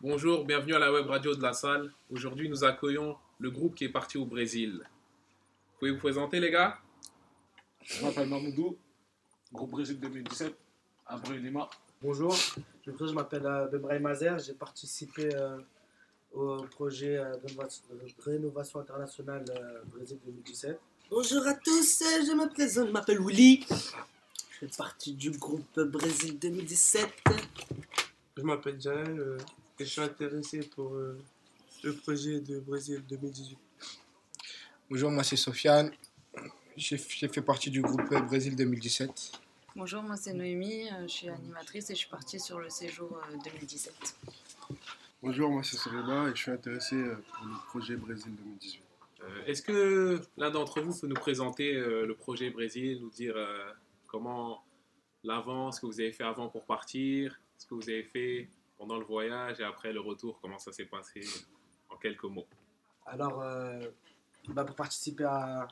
Bonjour, bienvenue à la web radio de la salle. Aujourd'hui, nous accueillons le groupe qui est parti au Brésil. Vous pouvez vous présenter, les gars? Je m'appelle Mamoudou, groupe Brésil 2017, à Brunima. Bonjour, je me présente, je m'appelle euh, Bebrahim Mazer, j'ai participé euh, au projet euh, de rénovation- internationale euh, Brésil 2017. Bonjour à tous, euh, je me présente, je m'appelle Willy. Je fais partie du groupe Brésil 2017. Je m'appelle euh, et je suis intéressé pour euh, le projet de Brésil 2018. Bonjour, moi c'est Sofiane. J'ai fait partie du groupe Brésil 2017. Bonjour, moi c'est Noémie, euh, je suis animatrice et je suis partie sur le séjour euh, 2017. Bonjour, moi c'est Soreba et je suis intéressé euh, pour le projet Brésil 2018. Euh, Est-ce que l'un d'entre vous peut nous présenter euh, le projet Brésil, nous dire euh, comment l'avant, ce que vous avez fait avant pour partir, ce que vous avez fait pendant le voyage et après le retour, comment ça s'est passé en quelques mots? Alors, euh, bah, pour participer à,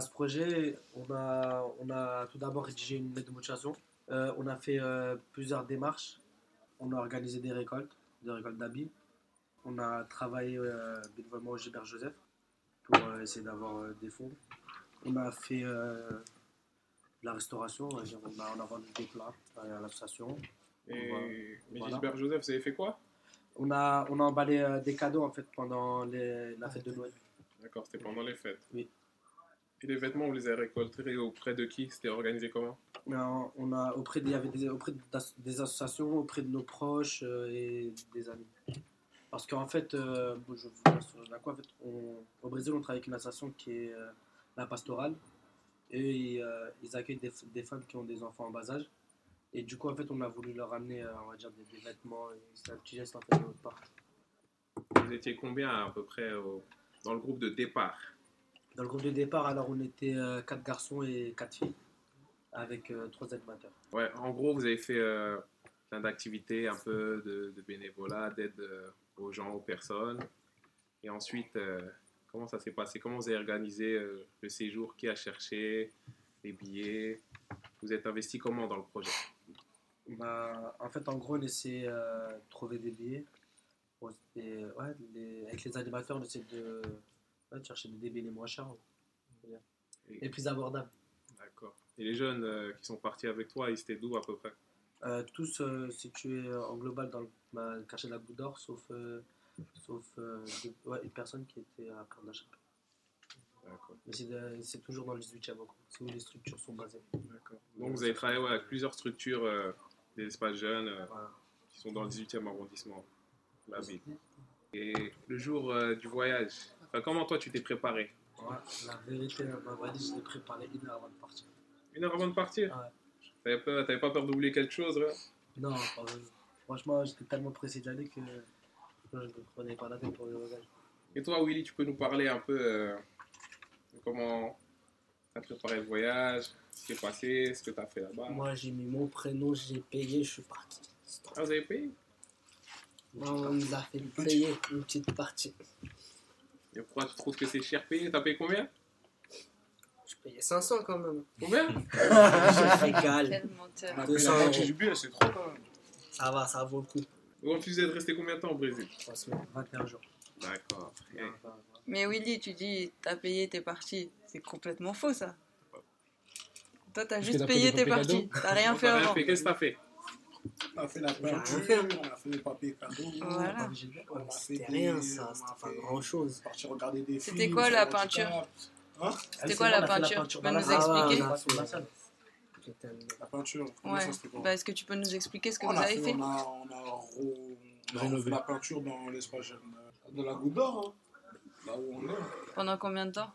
ce projet, on a, on a tout d'abord rédigé une lettre de motivation. Euh, on a fait euh, plusieurs démarches. On a organisé des récoltes, des récoltes d'habits. On a travaillé bénévolement au Gilbert Joseph pour essayer d'avoir des fonds. On a fait la restauration, on a, vendu des plats à l'association. Et mais Voilà. Gisbert Joseph, vous avez fait quoi? On a, on a emballé euh, des cadeaux en fait pendant les- la fête de Noël. D'accord, c'était pendant les fêtes. Oui. Et les vêtements, vous les avez récoltés auprès de qui? C'était organisé comment? On a, on a auprès des, il y avait des, auprès des associations, auprès de nos proches euh, et des amis. Parce qu'en fait, euh, bon, je vous la quoi, en fait, on- au Brésil, on travaille avec une association qui est euh, la pastorale. Et ils, euh, ils accueillent des, des femmes qui ont des enfants en bas âge. Et du coup, en fait, on a voulu leur amener, euh, on va dire, des, des vêtements. et C'est un petit geste en fait de notre part. Vous étiez combien à peu près au- dans le groupe de départ? Dans le groupe de départ, alors on était euh, quatre garçons et quatre filles, avec euh, trois animateurs. Ouais, en gros, vous avez fait euh, plein d'activités, un peu de, de bénévolat, d'aide euh, aux gens, aux personnes. Et ensuite, euh, comment ça s'est passé? Comment vous avez organisé euh, le séjour? Qui a cherché? Les billets? Vous êtes investi comment dans le projet? Bah, en fait, en gros, on essaie euh, de trouver des billets. Bon, et, ouais, les- avec les animateurs, on essaie de, ouais, de chercher des billets les moins chers. Et les plus abordables. D'accord. Et les jeunes euh, qui sont partis avec toi, ils étaient d'où à peu près? Euh, tous euh, situés en global dans le, bah, le quartier de la Goutte d'Or, sauf, euh, sauf ouais, une personne qui était à Père. Mais c'est toujours dans le 18e, encore. c'est où les structures sont basées. D'accord. Donc vous avez travaillé ouais, avec plusieurs structures, euh, des espaces jeunes euh, Voilà. qui sont dans le 18e arrondissement la ville. Et le jour euh, du voyage, enfin, comment toi tu t'es préparé? Ouais, la vérité, ma vraie dit, je l'ai préparé une heure avant de partir. Une heure avant de partir? Ouais. T'avais pas, pas peur d'oublier quelque chose là? Non, franchement, j'étais tellement pressé d'y aller que je ne prenais pas la tête pour le voyage. Et toi Willy, tu peux nous parler un peu euh, de comment t'as préparé le voyage, ce qui est passé, ce que t'as fait là-bas Moi, j'ai mis mon prénom, j'ai payé, je suis parti. Ah, vous avez payé? Moi, on nous a fait payer une petite partie. Et pourquoi tu trouves que c'est cher payé? T'as payé combien? Je payais 500 quand même. Combien? Je régale. Quel menteur. On a payé 200 la moitié euros. du billet, c'est trop quand même. Ça va, ça vaut le coup. Vous refusez de rester combien de temps au Brésil? 3 semaines, 21 jours. D'accord. Mais Willy, tu dis t'as payé, t'es parti. C'est complètement faux ça. Toi, t'as juste payé, t'es papiers parti. T'as rien fait rien avant. Qu'est-ce que t'as fait On a fait la peinture, on a fait les papiers cadeaux. Voilà. C'était des- rien ça, c'était pas fait- grand chose. parti regarder des C'était quoi, la peinture C'était quoi la peinture Tu peux nous expliquer Ah, la peinture, comment Ouais. ça c'était quoi Bah, est-ce que tu peux nous expliquer ce que on, vous avez fait on a, on a re- on a Rénové. fait la peinture dans l'espace jeune de la Goutte d'Or, hein. là où on est. Pendant combien de temps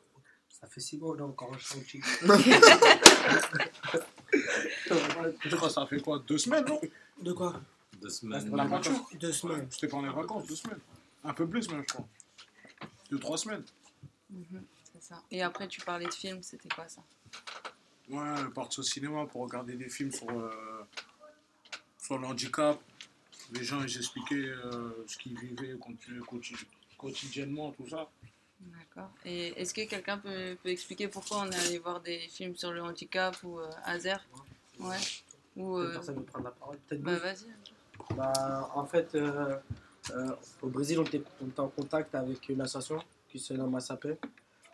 Ça fait 6 mois, on est encore en chantier. Ça fait quoi Deux semaines, non? De quoi? Deux La la peinture Deux semaines. C'était pendant les vacances, deux semaines. Un peu plus même, je crois. Deux, trois semaines. Mhm, C'est ça. Et après, tu parlais de films, c'était quoi ça? Ouais, on est parti au cinéma pour regarder des films sur, euh, sur le handicap. Les gens, ils expliquaient euh, ce qu'ils vivaient quotidiennement, tout ça. D'accord. Et est-ce que quelqu'un peut, peut expliquer pourquoi on est allé voir des films sur le handicap ou euh, Azer? Ouais. Ou. Euh, personne veut prendre la parole. Peut-être Bah, vas-y. Bah, en fait, euh, Euh, au Brésil, on était, on était en contact avec une association qui se nomme ASAP.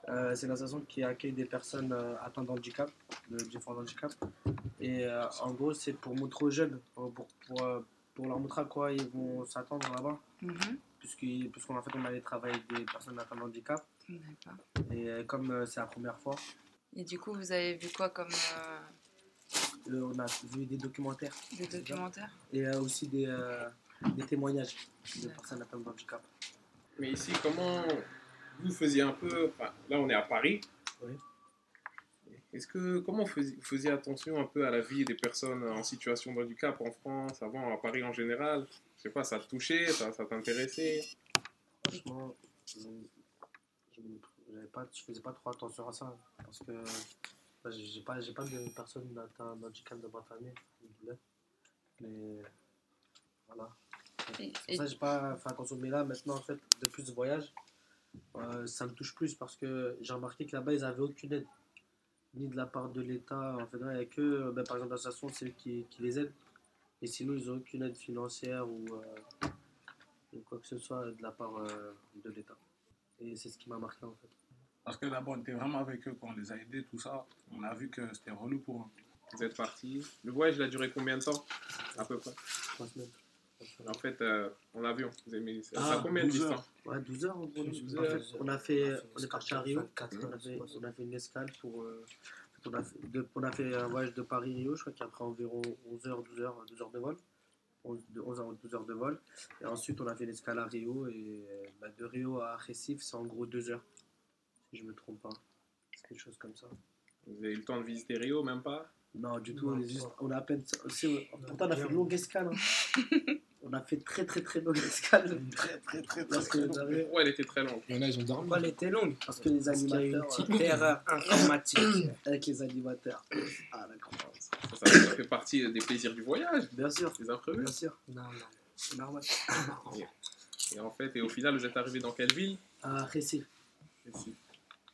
Euh, c'est une association qui accueille des personnes euh, atteintes d'handicap, de différents handicaps. Et en gros, c'est pour montrer aux jeunes, pour, pour, pour, pour leur montrer à quoi ils vont s'attendre là-bas. Mhm. Puisqu'il- Puisqu'en fait, on allait travailler avec des personnes atteintes de handicap. D'accord. Et euh, comme euh, c'est la première fois, Et du coup, vous avez vu quoi comme euh, euh, on a vu des documentaires des documentaires et euh, aussi des, euh, des témoignages de personnes atteintes de handicap. Mais ici, comment vous faisiez un peu. enfin, là, on est à Paris. Oui. Est-ce que comment vous faisiez attention un peu à la vie des personnes en situation de handicap en France, avant à Paris en général? Je sais pas, ça te touchait, ça, ça t'intéressait Franchement, je ne pas, je faisais pas trop attention à ça. Parce que bah, j'ai pas, j'ai pas de personne atteinte d'handicap dans ma famille. Mais voilà. C'est pour ça que j'ai pas fait attention. Mais là, maintenant, en fait, depuis ce voyage, euh, ça me touche plus parce que j'ai remarqué que là-bas, ils n'avaient aucune aide. Ni de la part de l'État. En fait, il n'y a que, ben, par exemple, l'association, c'est eux qui, qui les aident. Et sinon, ils n'ont aucune aide financière ou, euh, ou quoi que ce soit de la part euh, de l'État. Et c'est ce qui m'a marqué, en fait. Parce que d'abord, on était vraiment avec eux quand on les a aidés, tout ça. On a vu que c'était relou pour eux. Vous êtes parti. Le voyage, il a duré combien de temps À peu près? Trois semaines. En fait, euh, en avion, vous avez mis. Ça Ah, a combien de 12 heures. distance? Ouais, 12 heures en gros. 12 En fait, on a fait, on est parti à Rio. 24 On a, heures, fait, on a fait une escale pour. On, a fait, de- on a fait un voyage de Paris-Rio, je crois qu'il y a après environ 11 heures, 12 heures, 12 heures de vol. 11, de 11 heures, 12 heures de vol. Et ensuite, on a fait l'escale à Rio. Et euh, bah, de Rio à Recife, c'est en gros 2 heures. Si je me trompe pas. C'est quelque chose comme ça. Vous avez eu le temps de visiter Rio, même pas? Non, du tout, Non, on, est juste, on a à peine. pourtant, on a fait une longue escale. hein. on a fait très, très, très longue escale. Très, très, très, Parce que, vous avez- Ouais, elle était très longue? Il y en a, ils ont dormi. Pourquoi elle était longue? Parce que les Parce qu'il y a eu une animateurs. euh, petite erreur informatique. avec les animateurs. Ah, la croix. Ça, ça, ça fait partie des plaisirs du voyage, Bien sûr, des imprévus. bien sûr. Non, non, c'est normal. Et en fait, et au final, vous êtes arrivé dans quelle ville? À Recife, Ici.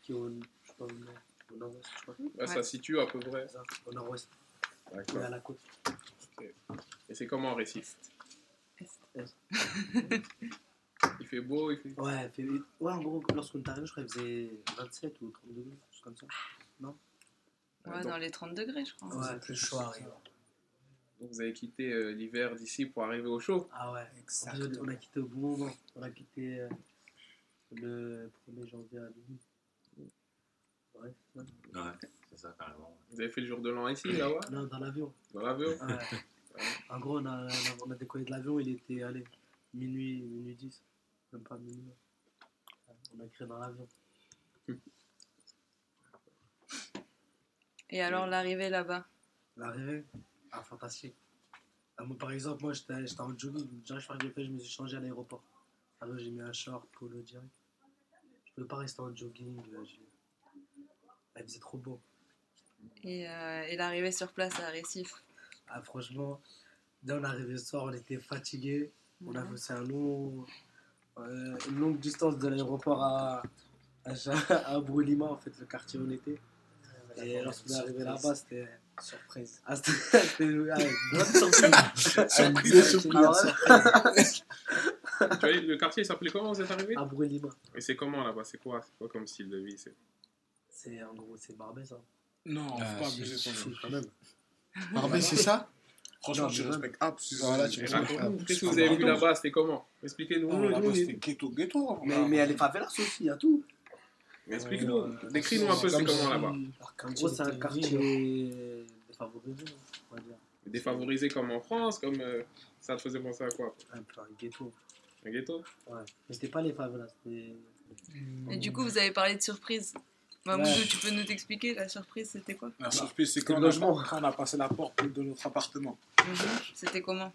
qui est au, je sais pas, au nord- au nord-ouest, je crois. Ouais, Ça se situe à peu près. Au nord-ouest, D'accord. à la côte. Et c'est comment Récif Il fait beau, il fait. Ouais, il fait- ouais, en gros, lorsqu'on est arrivé, je crois qu'il faisait 27 ou 30 degrés, quelque chose comme ça. Ouais, dans les 30 degrés, je crois. Ouais. C'est plus chaud Rio. Donc vous avez quitté euh, l'hiver d'ici pour arriver au chaud. Ah ouais, Exact. on a quitté au bon moment. On a quitté euh, le 1er janvier à minuit. Ouais, c'est ça. Ouais, c'est ça, carrément. Vous avez fait le jour de l'an ici, là-bas, Non, dans l'avion. dans l'avion? Ouais. En gros, on a, on a, décollé de l'avion, il était, allez, minuit, minuit 10. Même pas minuit. Ouais, On a créé dans l'avion. Et alors, l'arrivée là-bas? L'arrivée, ah, fantastique. Ah, moi, par exemple, moi j'étais en jogging, déjà je j'ai fait, je me suis changé à l'aéroport. Alors j'ai mis un short, polo direct. Je pouvais pas rester en jogging. là, Ah, il faisait trop beau. et, euh, et l'arrivée sur place à Récif Ah, franchement, dès on est arrivé ce soir, on était fatigués. On a Mhm. fait un long, euh, une longue distance de l'aéroport à, à, à Brulima, en fait, le quartier où on était. Et lorsqu'on est arrivé là-bas, c'était. Surprise. Ah, c'était ah, bonne surprise. Surprise. Ah ouais tu vois, le quartier il s'appelait comment vous êtes arrivé? À Brulima. Et c'est comment là-bas? C'est quoi C'est quoi comme style de vie? C'est... C'est en gros, c'est Barbès. Hein. Non, faut Ah, pas abuser quand même. Même. Barbès, c'est ça? Franchement, Non, App. c'est- Voilà, tu Ah, Qu'est-ce que vous avez vu là-bas C'était comment? Expliquez-nous. Ah, ghetto, ghetto. Mais, là. mais il y a les favelas aussi, il y a tout. Explique-nous. Décris-nous un peu c'est comme comment là-bas. En gros, c'est un quartier défavorisé, on va dire. Défavorisé comme en France, comme euh, ça te faisait penser à quoi Un peu un ghetto. Un ghetto? Ouais. Mais c'était pas les favelas, c'était. Et du coup, vous avez parlé de surprise. Mamoudou, Ouais. tu peux nous expliquer la surprise, c'était quoi La surprise, c'est quand, le on a- logement. on a passé la porte de notre appartement. Mhm. C'était comment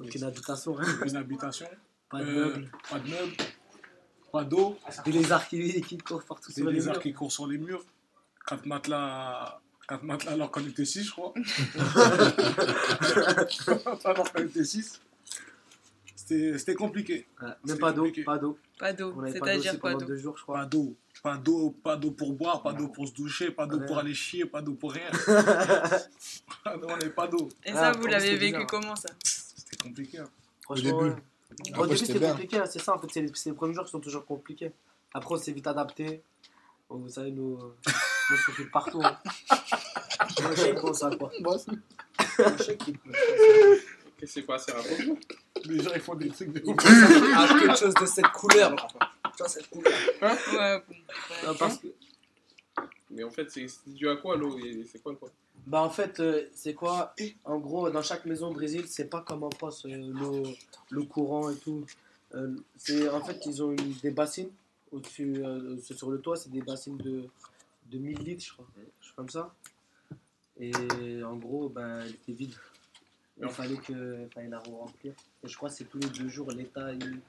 Aucune habitation, hein. Une habitation, pas de euh, meubles. pas de meubles, pas d'eau, Des lézards qui, qui courent partout des sur les lézards murs. qui courent sur les murs, quatre matelas, quatre matelas alors qu'on était six, je crois. alors qu'on était six. C'était c'était compliqué. Ouais, Même pas d'eau, compliqué. pas d'eau. Pas d'eau. C'est-à-dire quoi d'eau deux jours, je crois. Pas d'eau, pas d'eau, pas d'eau pour boire, pas d'eau pour se doucher, pas d'eau Ouais. pour aller chier, pas d'eau pour rien. on n'avait pas d'eau. Et Ah, ça, vous l'avez vécu bizarre. comment ça? C'était compliqué. hein. Franchement, début. ouais. Au Après, début, c'était compliqué, hein, c'est ça en fait, c'est les, les premiers jours qui sont toujours compliqués. Après, on s'est vite adapté. Vous savez, nous, euh, nous on se fait partout. Hein. Moi, je sais pas ça quoi. Moi aussi. Moi, je sais qu'il peut. Qui s'est passé raconte Les gens, ils font des trucs de faire quelque chose de cette couleur là. Tu vois, cette couleur. Ouais, bon, Non, ouais. parce que, Mais en fait, c'est c'est dû à quoi l'eau C'est quoi le problème bah en fait, euh, c'est quoi? En gros, dans chaque maison au Brésil, c'est pas comme en France, euh, l'eau l'eau courant et tout. Euh, c'est en fait, ils ont une- des bassines au-dessus, euh, c'est sur le toit, c'est des bassines de, de 1000 litres, je crois, je comme ça. Et en gros, ben, elle était vide. Il fallait que, fallait la remplir. Et je crois que c'est tous les deux jours l'État il,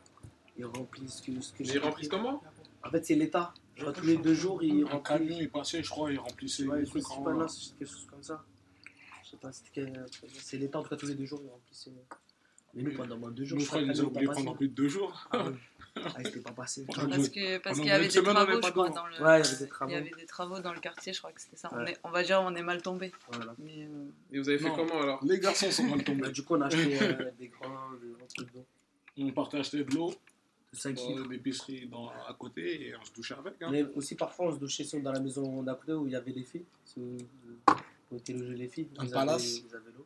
il remplit ce que, ce que Mais j'ai ils remplissent comment? En fait, c'est l'État. Je crois tous les deux jours il Un remplit. camion est passé, je crois, il remplissait Ouais, je trucs sais en pas, non, là. c'est quelque chose comme ça. Je sais pas, c'était c'est l'État, en tout cas tous les deux jours, ils remplissaient. Mais nous, pendant moins de deux jours, Nous, je crois qu'ils nous ont pas oublié pendant plus de deux jours. Ah, oui. Ah, pas passé. Pendant Parce que parce qu'il y avait des semaine, on travaux, je crois, dans le. Ouais, il y avait des travaux. Il y avait des travaux dans le quartier, je crois que c'était ça. On, Ouais. est, on va dire, on est mal tombé. Voilà. Mais euh, Et vous avez fait Non. comment alors Les garçons sont mal Bah, tombés. du coup, on a acheté euh, des grands, des grands trucs d'eau. On partait acheter de l'eau De 5 litres. dans l'épicerie dans- à côté et on se douchait avec. Hein. Mais aussi, parfois, on se douchait dans la maison d'à côté où il y avait les filles. Où, où étaient logées les filles. Un Ils palace. avaient- Ils avaient l'eau.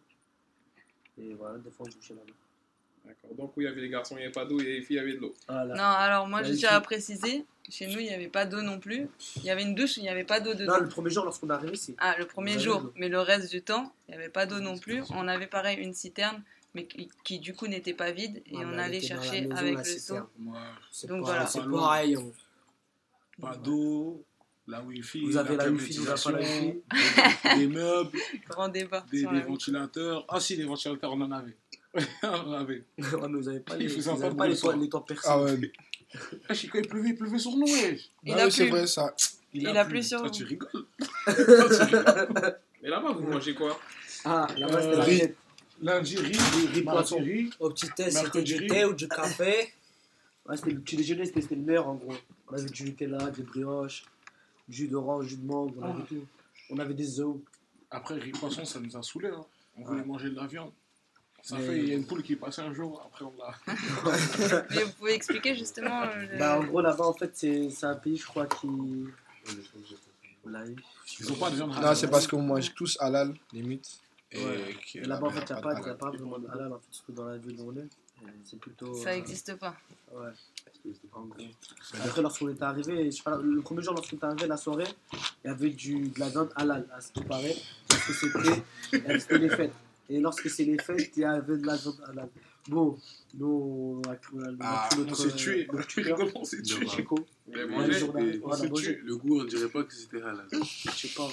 Et voilà, des fois, on se douchait là-bas. D'accord. Donc, où il y avait les garçons, il n'y avait pas d'eau et les filles, il y avait de l'eau. Voilà. Non, alors moi, je tiens à préciser, chez nous, il n'y avait pas d'eau non plus. Il y avait une douche, il n'y avait pas d'eau dedans. Non, le premier jour, lorsqu'on est arrivé, c'est. Ah, le premier avez jour, mais le reste du temps, il n'y avait pas d'eau non plus. On avait pareil une citerne, mais qui, qui, du coup n'était pas vide, et Ouais, on allait chercher maison, avec le seau. Ouais. Donc pas- voilà. C'est pareil. on- Pas d'eau, la wifi, Vous avez la wifi, vous n'avez pas la wifi. des meubles, Grand débat. des, des la- ventilateurs. Ah si, les ventilateurs, on en avait. On en avait. Ouais, mais vous n'avez pas Il les, faisait vous un avez pas les les toits percés. Ah ouais. Ah, je sais, quand il pleuvait, il pleuvait sur nous, wesh. Il Bah a oui, c'est vrai ça. Il a plu sur Ah, vous. tu rigoles. Mais là-bas, vous mangez quoi? Ah, là-bas, c'était Euh, la riz. Lundi, riz, Riz, riz, poisson. riz. Au petit thé, c'était du thé ou du café. Ouais, c'était le petit déjeuner, c'était le meilleur en gros. On avait du Nutella, des brioches, du jus d'orange, jus de mangue, on avait tout. On avait des œufs. Après, riz poisson, ça nous a saoulés. Hein. On voulait manger de la viande. Ça Mais- fait, il y a une poule qui passait un jour, après on l'a. Mais vous pouvez expliquer justement. euh, le- Bah, en gros, là-bas, en fait, c'est c'est un pays, je crois, qui. Ils ont pas de viande Non, c'est parce qu'on mange tous halal, limite. Et Ouais. que Et là-bas, en fait, il n'y a pas, halal. y a pas vraiment de halal, en fait, surtout dans la ville où on est. C'est plutôt. Ça euh, n'existe pas. Ouais. Après, lorsqu'on était arrivé, je sais pas, le premier jour, lorsqu'on était arrivé, la soirée, il y avait du, de la viande halal, à ce qui paraît. Parce que c'était c'était les fêtes. Et lorsque c'est les fêtes, il y avait de la viande halal. Bon, nous, Ah, pris On notre, s'est tué. notre on s'est tué. Chico. Le goût, on dirait pas que c'était halal. Je sais pas.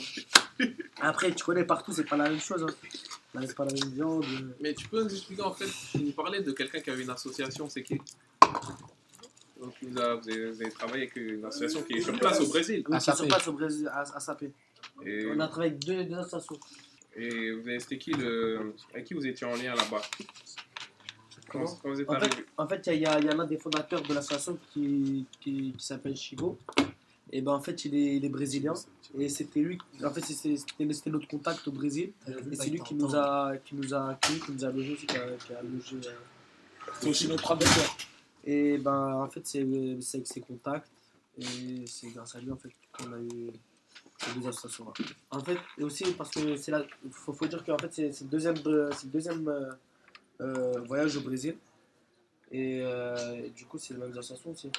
Après, tu connais partout, c'est pas la même chose. Hein. C'est pas la même viande. Mais tu peux nous expliquer en fait, tu nous parlais de quelqu'un qui avait une association, c'est qui? Donc, vous, avez, vous avez- travaillé avec une association qui est sur place au Brésil. Oui, qui Sapé. passe au Brésil, à, à Sapé. Et, On a travaillé avec deux, deux associations. Et vous avez c'était qui le, avec qui vous étiez en lien là-bas? Quand, Comment? quand vous êtes En fait, arrivé? en fait, il y, a- il y a l'un des fondateurs de l'association qui, qui, qui s'appelle Chigo. Et ben en fait, il est, il est brésilien. Et c'était lui, en fait, c'était notre contact au Brésil. Et c'est lui qui nous a, qui nous a accueillis, qui nous a logés aussi, qui a, qui a logé. euh, C'est aussi notre traducteur. Et ben en fait, c'est c'est avec ses contacts. Et c'est grâce à lui en fait qu'on a eu associations-là. En fait, et aussi parce que c'est là, faut, faut dire qu'en fait, c'est le deuxième, c'est le deuxième euh, euh, voyage au Brésil. Et, euh, et du coup, c'est les mêmes associations aussi.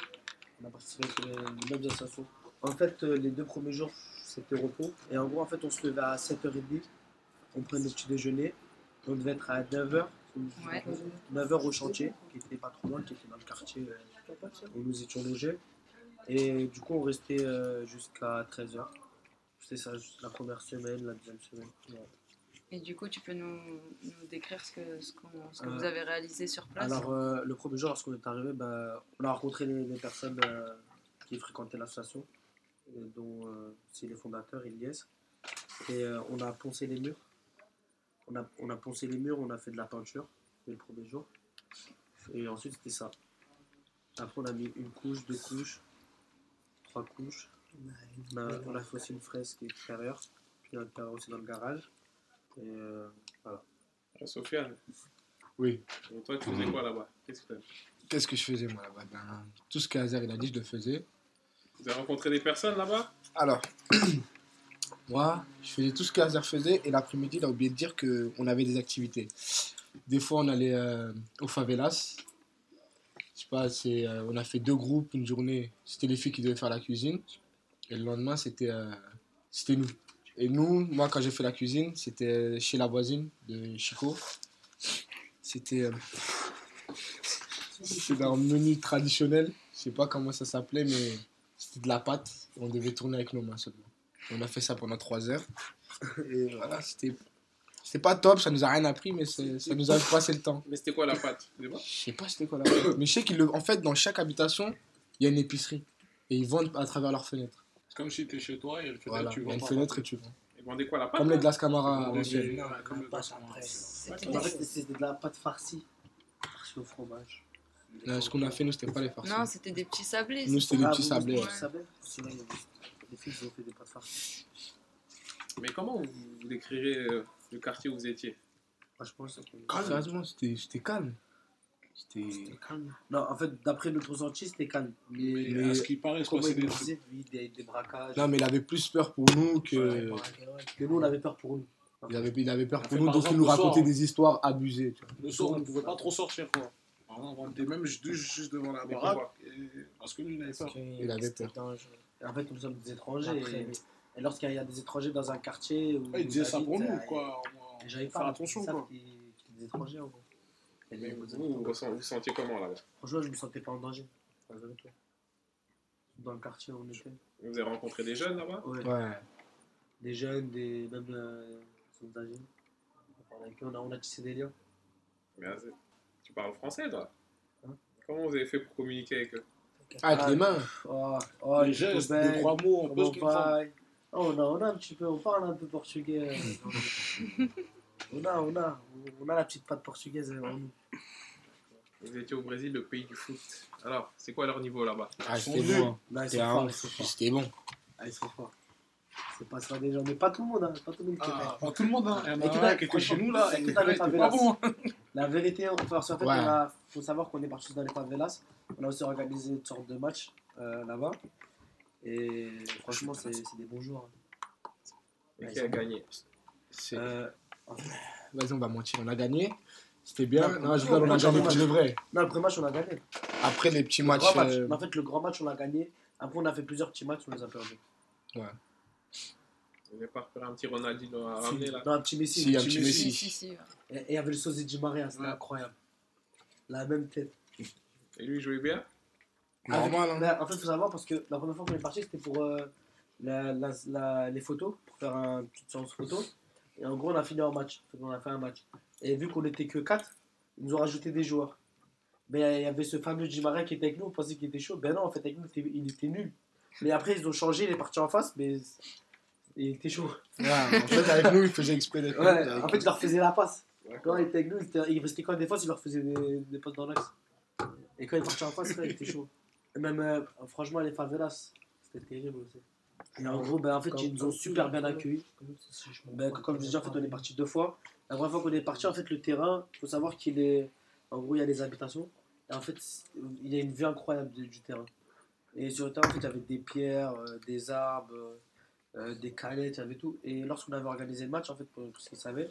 On a participé les, les mêmes associations. En fait, les deux premiers jours, c'était repos. Et en gros, en fait, on se levait à 7h30. On prenait le petit déjeuner. On devait être à 9h. Ouais. 9h au chantier, qui était pas trop loin, qui était dans le quartier où nous étions logés. Et du coup, on restait jusqu'à 13h. C'était ça, la première semaine, la deuxième semaine. Ouais. Et du coup, tu peux nous, nous décrire ce que, ce, que Euh, vous avez réalisé sur place Alors, euh, le premier jour, lorsqu'on est arrivé, bah, on a rencontré les, les personnes euh, qui fréquentaient l'association, dont euh, c'est les fondateurs, Ilyes. Et euh, on a poncé les murs. On a, on a poncé les murs, on a fait de la peinture, le premier jour. Et ensuite, c'était ça. Après, on a mis une couche, deux couches, trois couches. On a, on a fait aussi une fresque extérieure, puis l'intérieur aussi dans le garage. Et euh, Euh, Sofiane, Oui. et toi, tu faisais quoi là-bas? Qu'est-ce que t'as Qu'est-ce que je faisais moi là-bas? Ben, Tout ce qu'Azer il a dit, je le faisais. Vous avez rencontré des personnes là-bas? Alors, moi, je faisais tout ce qu'Azer faisait et l'après-midi, il a oublié de dire qu'on avait des activités. Des fois, on allait euh, aux favelas. Je sais pas, c'est, euh, on a fait deux groupes une journée. C'était les filles qui devaient faire la cuisine. Et le lendemain, c'était, euh, c'était nous. Et nous, moi, quand j'ai fait la cuisine, c'était chez la voisine de Chico. C'était, euh, c'était un menu traditionnel. Je sais pas comment ça s'appelait, mais c'était de la pâte. On devait tourner avec nos mains seulement. On a fait ça pendant trois heures. Et voilà, c'était, c'était pas top, ça nous a rien appris, mais ça nous a passé le temps. Mais c'était quoi la pâte? Je sais pas. Je sais pas c'était quoi la pâte. Mais je sais qu'en fait, dans chaque habitation, il y a une épicerie. Et ils vendent à travers leurs fenêtres. Comme si t'es chez toi et le Voilà, tu il y a une vends fenêtre et tu vends. Ils vendaient quoi la pâte Comme les là glaces Camara ouais, comme le Pas glace après. C'était de la pâte farcie. Farcie au fromage. Non, ce qu'on a fait, nous, c'était pas les farcis. Non, c'était des petits sablés. Nous, c'était des petits sablés. les filles, ils ont fait des pâtes farcies. Mais comment vous, décrirez euh, le quartier où vous étiez? Franchement, c'est Sérieusement, c'était c'était calme. C'était. Calme. Non, en fait, d'après notre ressenti, c'était calme. Mais, Mais à ce qui paraît, passé il des disait, des, des braquages. Non, mais il avait plus peur pour nous que. Que nous, on avait peur pour nous. Il avait, il avait peur pour nous, donc il nous soir, racontait hein. des histoires abusées. Tu vois. Le soir, on ne pouvait pas trop sortir, quoi. On était même juste, juste devant la baraque. et- Parce que nous, on avait peur. Il avait peur. Et en fait, nous sommes des étrangers. Après, et, et lorsqu'il y a des étrangers dans un quartier. Où Ouais, ils disaient ça pour nous, euh, quoi. J'avais pas attention, quoi. des étrangers, en gros. Mais les- vous, vous, vous sent- vous sentiez comment là-bas Franchement, je me sentais pas en danger. Dans le quartier où on était. Vous avez rencontré des jeunes là-bas? Ouais. Ouais. Des jeunes, des, même euh, des âgés. On parlait avec eux, on a, on a tissé des liens. Mais, euh, Tu parles français toi? Hein? Comment vous avez fait pour communiquer avec eux? Ah, avec les mains. Oh, oh, Les gestes, deux, trois mots, on peut se comprendre. Oh, on a, on a un petit peu, on parle un peu portugais. on a, on a, on a la petite patte portugaise euh, en nous. Vous étiez au Brésil, le pays du foot. Alors, c'est quoi leur niveau là-bas? Ah, Ils sont c'était bon. C'était. C'était bon. Ah, ils sont forts. C'est pas ça des gens, mais pas tout le monde, hein, pas tout le monde qui est Ah, pas tout le monde, hein. Il y en Et qui a t'a- un qui était chez nous, là. et pas pas la- bon. La vérité, enfin, en fait, Ouais. on a, faut savoir qu'on est parti dans les favelas. On a aussi organisé une sorte de match euh, là-bas. Et franchement, c'est des bons joueurs. hein. Et Ouais, qui a gagné? C'est- Euh, Vas-y, on va mentir. On a gagné. C'était bien. Non, Non, je non, rigole, on a non. de vrai. non, le premier match, on a gagné. Après les petits Le matchs. match. euh, en fait, le grand match, on l'a gagné. Après, on a fait plusieurs petits matchs, on les a perdus. Vous n'avez pas repéré un petit Ronaldinho à Si. ramener là Non, un petit Messi. Si, un petit petit Messi. Messi. Si, si, ouais. Et il y avait le sosie Di Maria, c'était Ouais. incroyable. La même tête. Et lui, il jouait bien? Normal, hein. En fait, il faut savoir parce que la première fois qu'on est parti, c'était pour euh, la- la- la- les photos, pour faire un- une petite séance photo. Et en gros, on a fini en match. On a fait un match. Et vu qu'on était que 4, ils nous ont rajouté des joueurs. Mais il y avait ce fameux Jimaria qui était avec nous, on pensait qu'il était chaud. Ben non, en fait, avec nous, il était- nul. Mais après, ils ont changé, il est parti en face, mais il était chaud. Ouais, en fait, avec nous, il faisait exprès d'être Ouais, avec en fait, il leur faisait la passe. Quand il était avec nous, il, était- il restait quand des fois, il leur faisait des, des passes dans l'axe. Et quand il partait en face, il était chaud. Et même, euh, franchement, les favelas, c'était terrible aussi. Et en gros, ben, en fait, ils nous ont super bien accueillis. Ben, comme je disais, en fait, on est parti deux fois. La première fois qu'on est parti, en fait, le terrain, il faut savoir qu'il est. En gros, il y a des habitations. Et en fait, il y a une vue incroyable du, du terrain. Et sur le terrain, en fait, il y avait des pierres, euh, des arbres, euh, des canettes, il y avait tout. Et lorsqu'on avait organisé le match, en fait, pour, pour ce qu'ils savaient,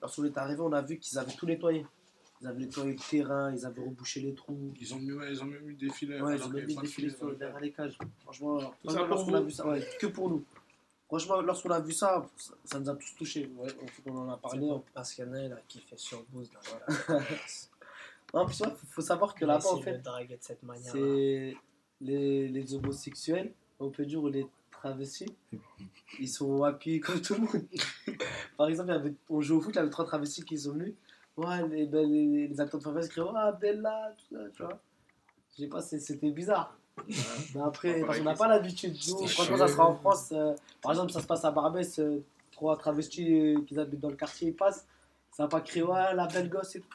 lorsqu'on est arrivé, on a vu qu'ils avaient tout nettoyé. Ils avaient nettoyé le terrain, ils avaient rebouché les trous. Ils ont mis, ouais, ils ont même mis des filets. Ouais, ils ont même mis des de filets sur- derrière les cages. Franchement, franchement, lorsqu'on a vu ça, ouais, que pour nous. Franchement, lorsqu'on a vu ça, ça, ça nous a tous touchés. Ouais, en fait, on en a parlé. on- Parce qu'il y en a un là, qui fait la En plus, il faut, faut savoir que là-bas, en fait, draguer de cette manière. c'est les, les homosexuels, on peut dire, ou les travestis, ils sont appuyés comme tout le monde. Par exemple, il y avait, on joue au foot, il y avait trois travestis qui sont venus. Ouais, les, ben, les, les acteurs de favela criaient Ah, Bella, tout ça, tu vois. Je sais pas, c'était bizarre. Mais après, parce qu'on n'a pas l'habitude. Franchement, ça sera en France. euh, par exemple, ça se passe à Barbès, euh, trois travestis euh, qui habitent dans le quartier, ils passent. Ça va pas crier Ouais, la belle gosse et tout.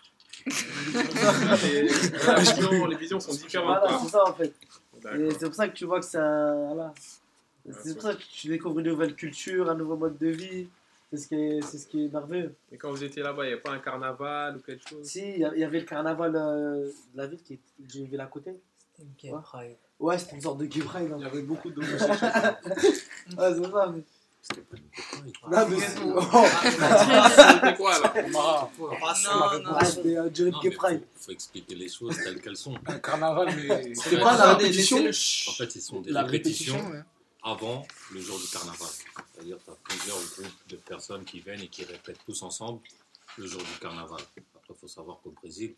les, la vision- les visions sont différentes. Voilà, c'est ça en fait. C'est pour ça que tu vois que ça. Voilà. C'est pour ça que tu découvres une nouvelle culture, un nouveau mode de vie. C'est ce, qui est- c'est ce qui est merveilleux. Et quand vous étiez là-bas, il n'y avait pas un carnaval ou quelque chose? Si, il y avait le carnaval euh, de la ville qui est j'ai une ville à côté. Gay pride. Ouais, c'était une sorte de gay pride. hein. Il y avait beaucoup d'homosexuels. Ouais, c'est ça. Mais... Non, mais c'est- C'était quoi là Omar, Non, non. Ouais, c'était un Non, Gay Pride. faut, expliquer les choses telles qu'elles sont. un carnaval, mais. C'était Ouais, pas la répétition En fait, ce sont des La répétitions répétition, ouais. Avant le jour du carnaval. C'est-à-dire tu as plusieurs groupes de personnes qui viennent et qui répètent tous ensemble le jour du carnaval. Après, il faut savoir qu'au Brésil,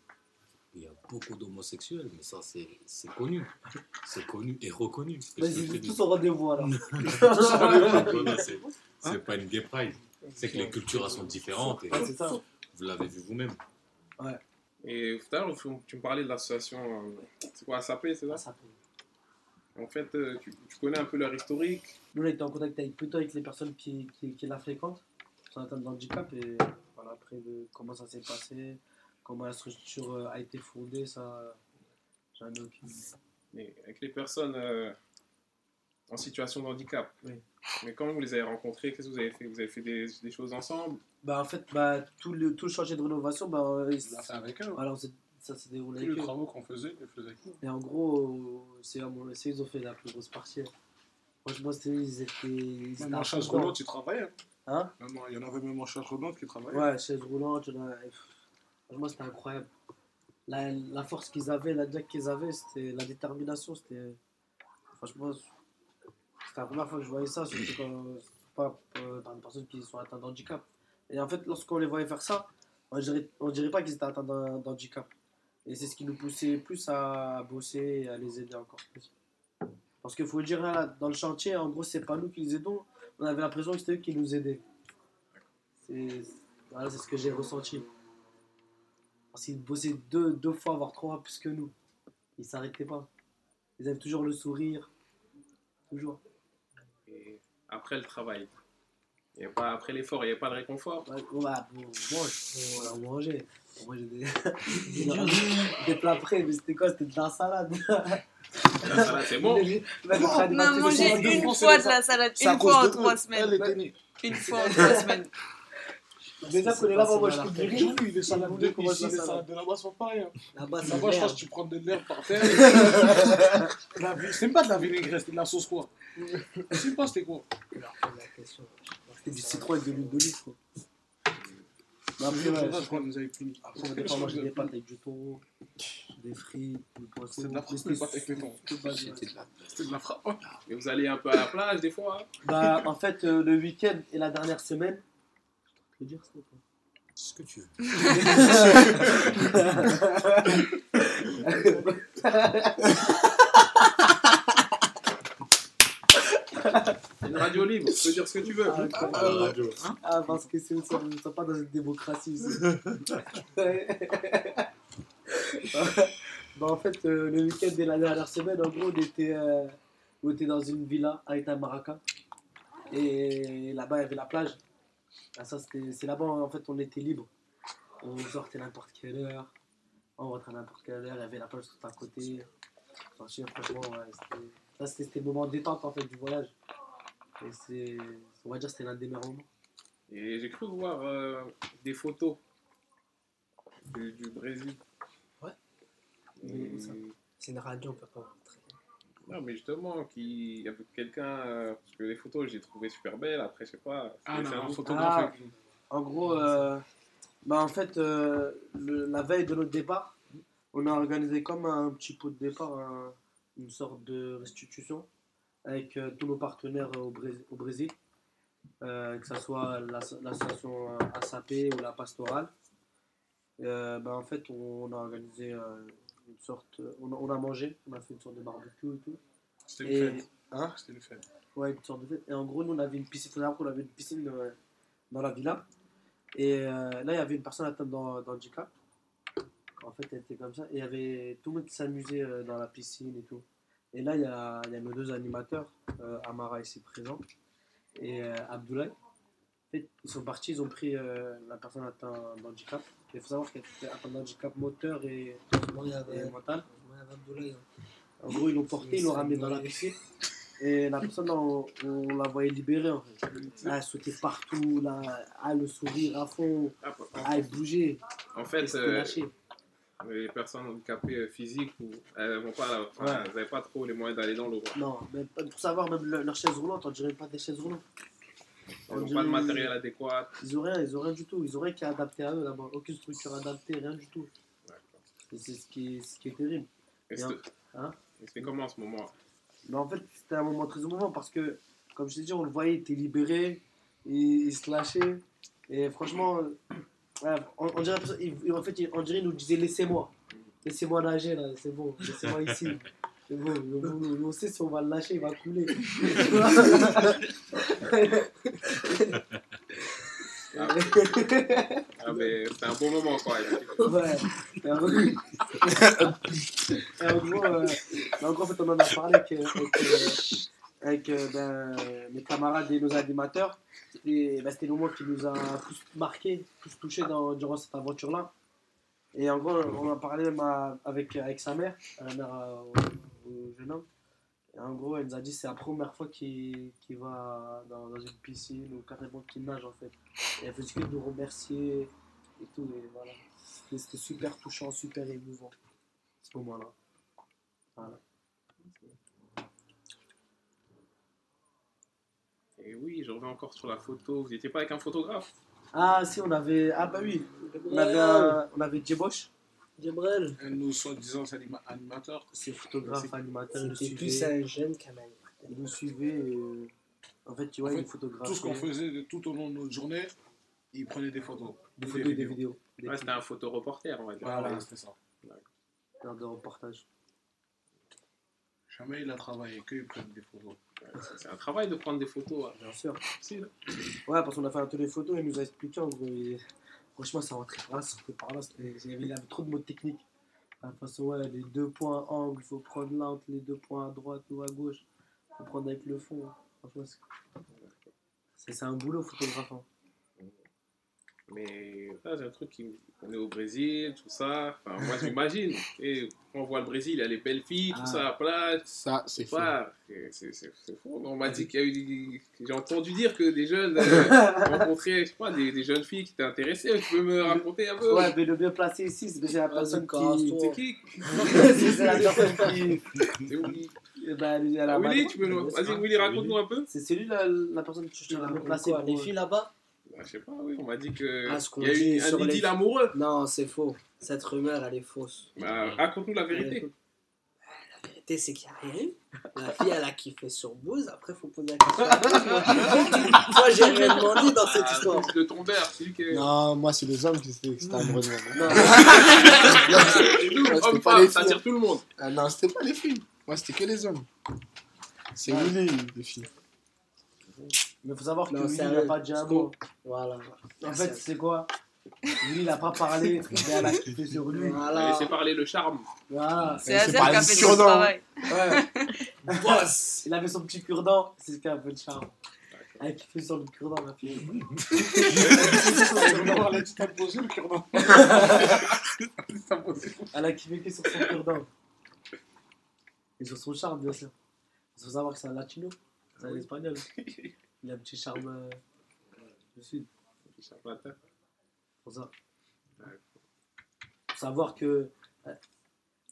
il y a beaucoup d'homosexuels, mais ça, c'est connu. C'est connu et reconnu. Vas-y, dis tous au rendez-vous alors. C'est- pas une gay pride. C'est que les cultures sont différentes et Ouais, ça. vous l'avez vu vous-même. Et tout à l'heure, tu me parlais de l'association. euh, C'est quoi, SAP, c'est ça? Ça En fait, euh, tu, tu connais un peu leur historique. Nous, on était en contact avec, plutôt avec les personnes qui, qui, qui la fréquentent, sur atteinte d'handicap, et voilà, après, de comment ça s'est passé, comment la structure euh, a été fondée, ça, j'en ai aucune idée. Mais avec les personnes euh, en situation de handicap. Oui. Mais quand vous les avez rencontrés, qu'est-ce que vous avez fait? Vous avez fait des, des choses ensemble? Bah, en fait, bah, tout, le, tout le chantier de rénovation, bah, euh, fait avec eux. on s'est- ça s'est déroulé avec les eux. travaux qu'on faisait, ils faisaient avec nous. Et en gros, c'est à mon- c'est eux qui ont fait la plus grosse partie. Franchement, c'était eux, ils étaient. Ils Même en chaise roulante, ils travaillaient. Hein en- Il y en avait même en chaise roulante qui travaillaient. Ouais, chaise roulante, il y en a- pff, franchement c'était incroyable. La, la force qu'ils avaient, la qu'ils avaient, c'était la détermination, c'était. Franchement, c'était la première fois que je voyais ça, surtout quand pas euh, par des personnes qui sont atteintes d'handicap. Et en fait, lorsqu'on les voyait faire ça, on dirait, on dirait pas qu'ils étaient atteints d'un- d'handicap. Et c'est ce qui nous poussait plus à bosser et à les aider encore plus. Parce qu'il faut dire, là, dans le chantier, en gros, c'est pas nous qui les aidons, on avait l'impression que c'était eux qui nous aidaient. C'est ce que j'ai ressenti. Parce qu'ils bossaient deux, deux fois, voire trois fois plus que nous. Ils s'arrêtaient pas. Ils avaient toujours le sourire. Toujours. Et après le travail. A pas, après l'effort, il n'y a pas de réconfort. Ouais, bon, bah, bon, moi, je- on a mangé. On mangeait des, des plats prêts, mais c'était quoi? C'était de la salade. La salade, c'est bon. On a mangé une fois de la salade, une fois en trois semaines. Une fois en trois semaines. Déjà qu'on est là, moi, je coupe du riz. J'ai les salades de mange la salades de là-bas sont pareilles. Là-bas, Là-bas, je pense que tu prends de l'herbe par terre. C'est même pas de la vinaigrette, c'était de la sauce quoi. Je sais pas c'était quoi. C'était du citron avec de l'huile d'olive, quoi. Mais après, ouais, je crois que nous avait fini. Après, on a des fois mangé des pâtes avec du thon, des frites, du poisson. C'était de la mais pas avec le thon. c'était pas- C'était de la- C'était de la frappe. Et vous allez un peu à la plage des fois. hein. Bah, en fait, euh, le week-end et la dernière semaine. Je peux dire ça ou pas Ce que tu veux. Une radio libre, tu peux dire ce que tu veux. Ah, la radio. Ah, parce que c'est ne sommes pas dans une démocratie bah, en fait, euh, le week-end et la dernière semaine, en gros, on était, euh, on était dans une villa à Maraca. Et là-bas, il y avait la plage. Ah, ça, c'était- c'est là-bas, en fait, on était libre. On sortait n'importe quelle heure. On rentrait à n'importe quelle heure. Il y avait la plage tout à côté. Franchement, ouais, c'était- ça, c'était c'était le moment de détente, en fait, du voyage. Et c'est, on va dire, que c'était l'un des meilleurs moments. Et j'ai cru voir euh, des photos du, du Brésil. Ouais. Et- ça. C'est une radio, on peut pas rentrer. Non, mais justement, qu'il y avait quelqu'un. euh, parce que les photos, j'ai trouvé super belles. Après, je sais pas. Ah non, un photographe Ah. avec. En gros, euh, bah en fait, euh, le- la veille de notre départ, on a organisé comme un petit pot de départ, un- une sorte de restitution avec euh, tous nos partenaires au, Bré- au Brésil, euh, que ce soit l'asso- l'association euh, ASAP ou la pastorale. Euh, bah, en fait, on, a organisé euh, une sorte, on a, on a mangé, on a fait une sorte de barbecue et tout. C'était une fête. hein? C'était une fête. Ouais, une sorte de fête. Et en gros, nous, on avait une piscine. Qu'on avait une piscine euh, dans la villa. Et euh, là, il y avait une personne atteinte dans, dans le handicap. En fait, elle était comme ça. Et il y avait tout le monde qui s'amusait euh, dans la piscine et tout. Et là, il y a, y a nos deux animateurs, euh, Amara ici présent et euh, Abdoulaye. En fait, ils sont partis, ils ont pris euh, la personne atteinte d'handicap. Il faut savoir qu'elle était atteinte d'handicap moteur et, Moi, il y avait, et mental. moi, il y avait Abdoulaye, hein. En gros, ils l'ont porté, ils l'ont ramené dans la piscine. Et la personne, on, on la voyait libérée en fait. Elle sautait partout, là, ah, le sourire à fond, Ah, ah, elle bougeait. En fait, elle euh, les personnes handicapées euh, physiques, ou, elles n'avaient pas, enfin, elles avaient pas trop les moyens d'aller dans l'eau. quoi. Non, mais pour savoir, même le- leurs chaises roulantes, on dirait pas des chaises roulantes. Ils On n'ont pas de matériel adéquat. Ils ont rien, ils ont rien du tout. Ils ont rien qui est adapté à eux là-bas. Aucune structure adaptée, rien du tout. C'est ce qui est, ce qui est terrible. Et c'était hein comment en ce moment? Mais en fait, c'était un moment très émouvant parce que, comme je t'ai dit, on le voyait, il était libéré, il, il se lâchait. Et franchement, ouais, on, on dirait, il- en fait, il- on dirait, il nous disait Laissez-moi, laissez-moi nager là, c'est bon, laissez-moi ici. C'est bon, nous, nous- nous, on sait si on va le lâcher, il va couler. Ah, mais c'était un bon moment, quoi. Ouais. Et en gros, et en gros, euh, mais en gros, en fait, on en a parlé avec, avec, avec, euh, ben, mes camarades et nos animateurs. Et ben, c'était le moment qui nous a plus marqué, plus touché dans, durant cette aventure-là. Et en gros, on a parlé avec, avec sa mère, à la mère euh, au, jeune homme. Et en gros, elle nous a dit que c'est la première fois qu'il va dans, une piscine ou carrément qu'il nage en fait. Et elle faisait que nous remercier et tout. Et voilà. C'était- C'était super touchant, super émouvant, ce moment-là. Voilà. Et oui, je reviens encore sur la photo. Vous n'étiez pas avec un photographe? Ah, si, on avait. Ah, bah oui. On avait, un- on avait Djebosh. Djebrel. Un de nos soi-disant anima- animateurs. C'est photographe, animateur. nous C'était plus un jeune qu'un Il nous suivait. et, euh, En fait, tu vois, En fait, il photographe. Tout ce qu'on faisait tout au long de notre journée, il prenait des photos. Des photos et des vidéos. Des Ouais, c'était un photoreporter, on va dire. Voilà, Voilà. c'était ça. Faire de reportage. Jamais il a travaillé, que il prenne des photos. C'est un travail de prendre des photos. hein. Bien sûr. Ouais, parce qu'on a fait un atelier photo, il nous a expliqué en gros. et Franchement, ça rentrait par là, ça rentrait par là. Il avait, il trop de mots techniques. La façon, ouais, les deux points angle, il faut prendre là entre les deux points à droite ou à gauche. Il faut prendre avec le fond. Franchement, c'est un boulot photographe. hein. Mais là, j'ai un truc qui. On est au Brésil, tout ça. Enfin, moi, j'imagine. Et on voit le Brésil, il y a les belles filles, tout Ah. ça à la plage. Ça, c'est faux. C'est- C'est c'est- c'est faux. On m'a dit qu'il y a eu. des- J'ai entendu dire que des jeunes euh, rencontraient, je sais pas, des, des jeunes filles qui étaient intéressées. Tu peux me raconter un peu? Ouais, mais le bien placé ici, c'est que c'est la personne qui. C'est qui? C'est c'est la personne qui. C'est Willy. Ah, la Willy, tu peux nous- vas-y, Willy, raconte-nous un peu. C'est c'est lui la, la personne que je te. Quoi, les filles là-bas? Bah, je sais pas, oui, on m'a dit que. Ah, ce qu'on il y a dit eu sur un les- idylle amoureux. Non, c'est faux. Cette rumeur, elle est fausse. Bah, raconte-nous la vérité. La vérité, c'est qu'il n'y a rien eu. La fille, elle a kiffé sur Bouze. Après, faut poser la question. Moi, j'ai rien demandé dans cette Ah, histoire. De ton père, c'est lui qui est. Non, moi, c'est les hommes qui étaient amoureux de moi. Non. Et nous, Moi, c'était hommes, pas femmes, les ça filles. attire tout le monde. Ah, non, c'était pas les filles. Moi, c'était que les hommes. C'est Willy, les filles. Mais faut savoir que Non, lui, il n'a pas dit un mot. Voilà. En fait, c'est quoi? Lui, il n'a pas parlé, mais elle a kiffé sur lui. Voilà. Laissez parler le charme. Voilà. C'est pas qui a un fait son cure-dent. travail. Ouais. Boss Il avait son petit cure-dent, c'est ce qui a un peu de charme. Elle a kiffé sur le cure-dent, la fille. On a dit t'as posé le cure-dent. Elle a kiffé sur son cure-dent. Et sur son charme, bien sûr. Il faut savoir que c'est un latino, c'est un espagnol. Il a un petit charme euh, du sud. Pour ça. Faut savoir que euh,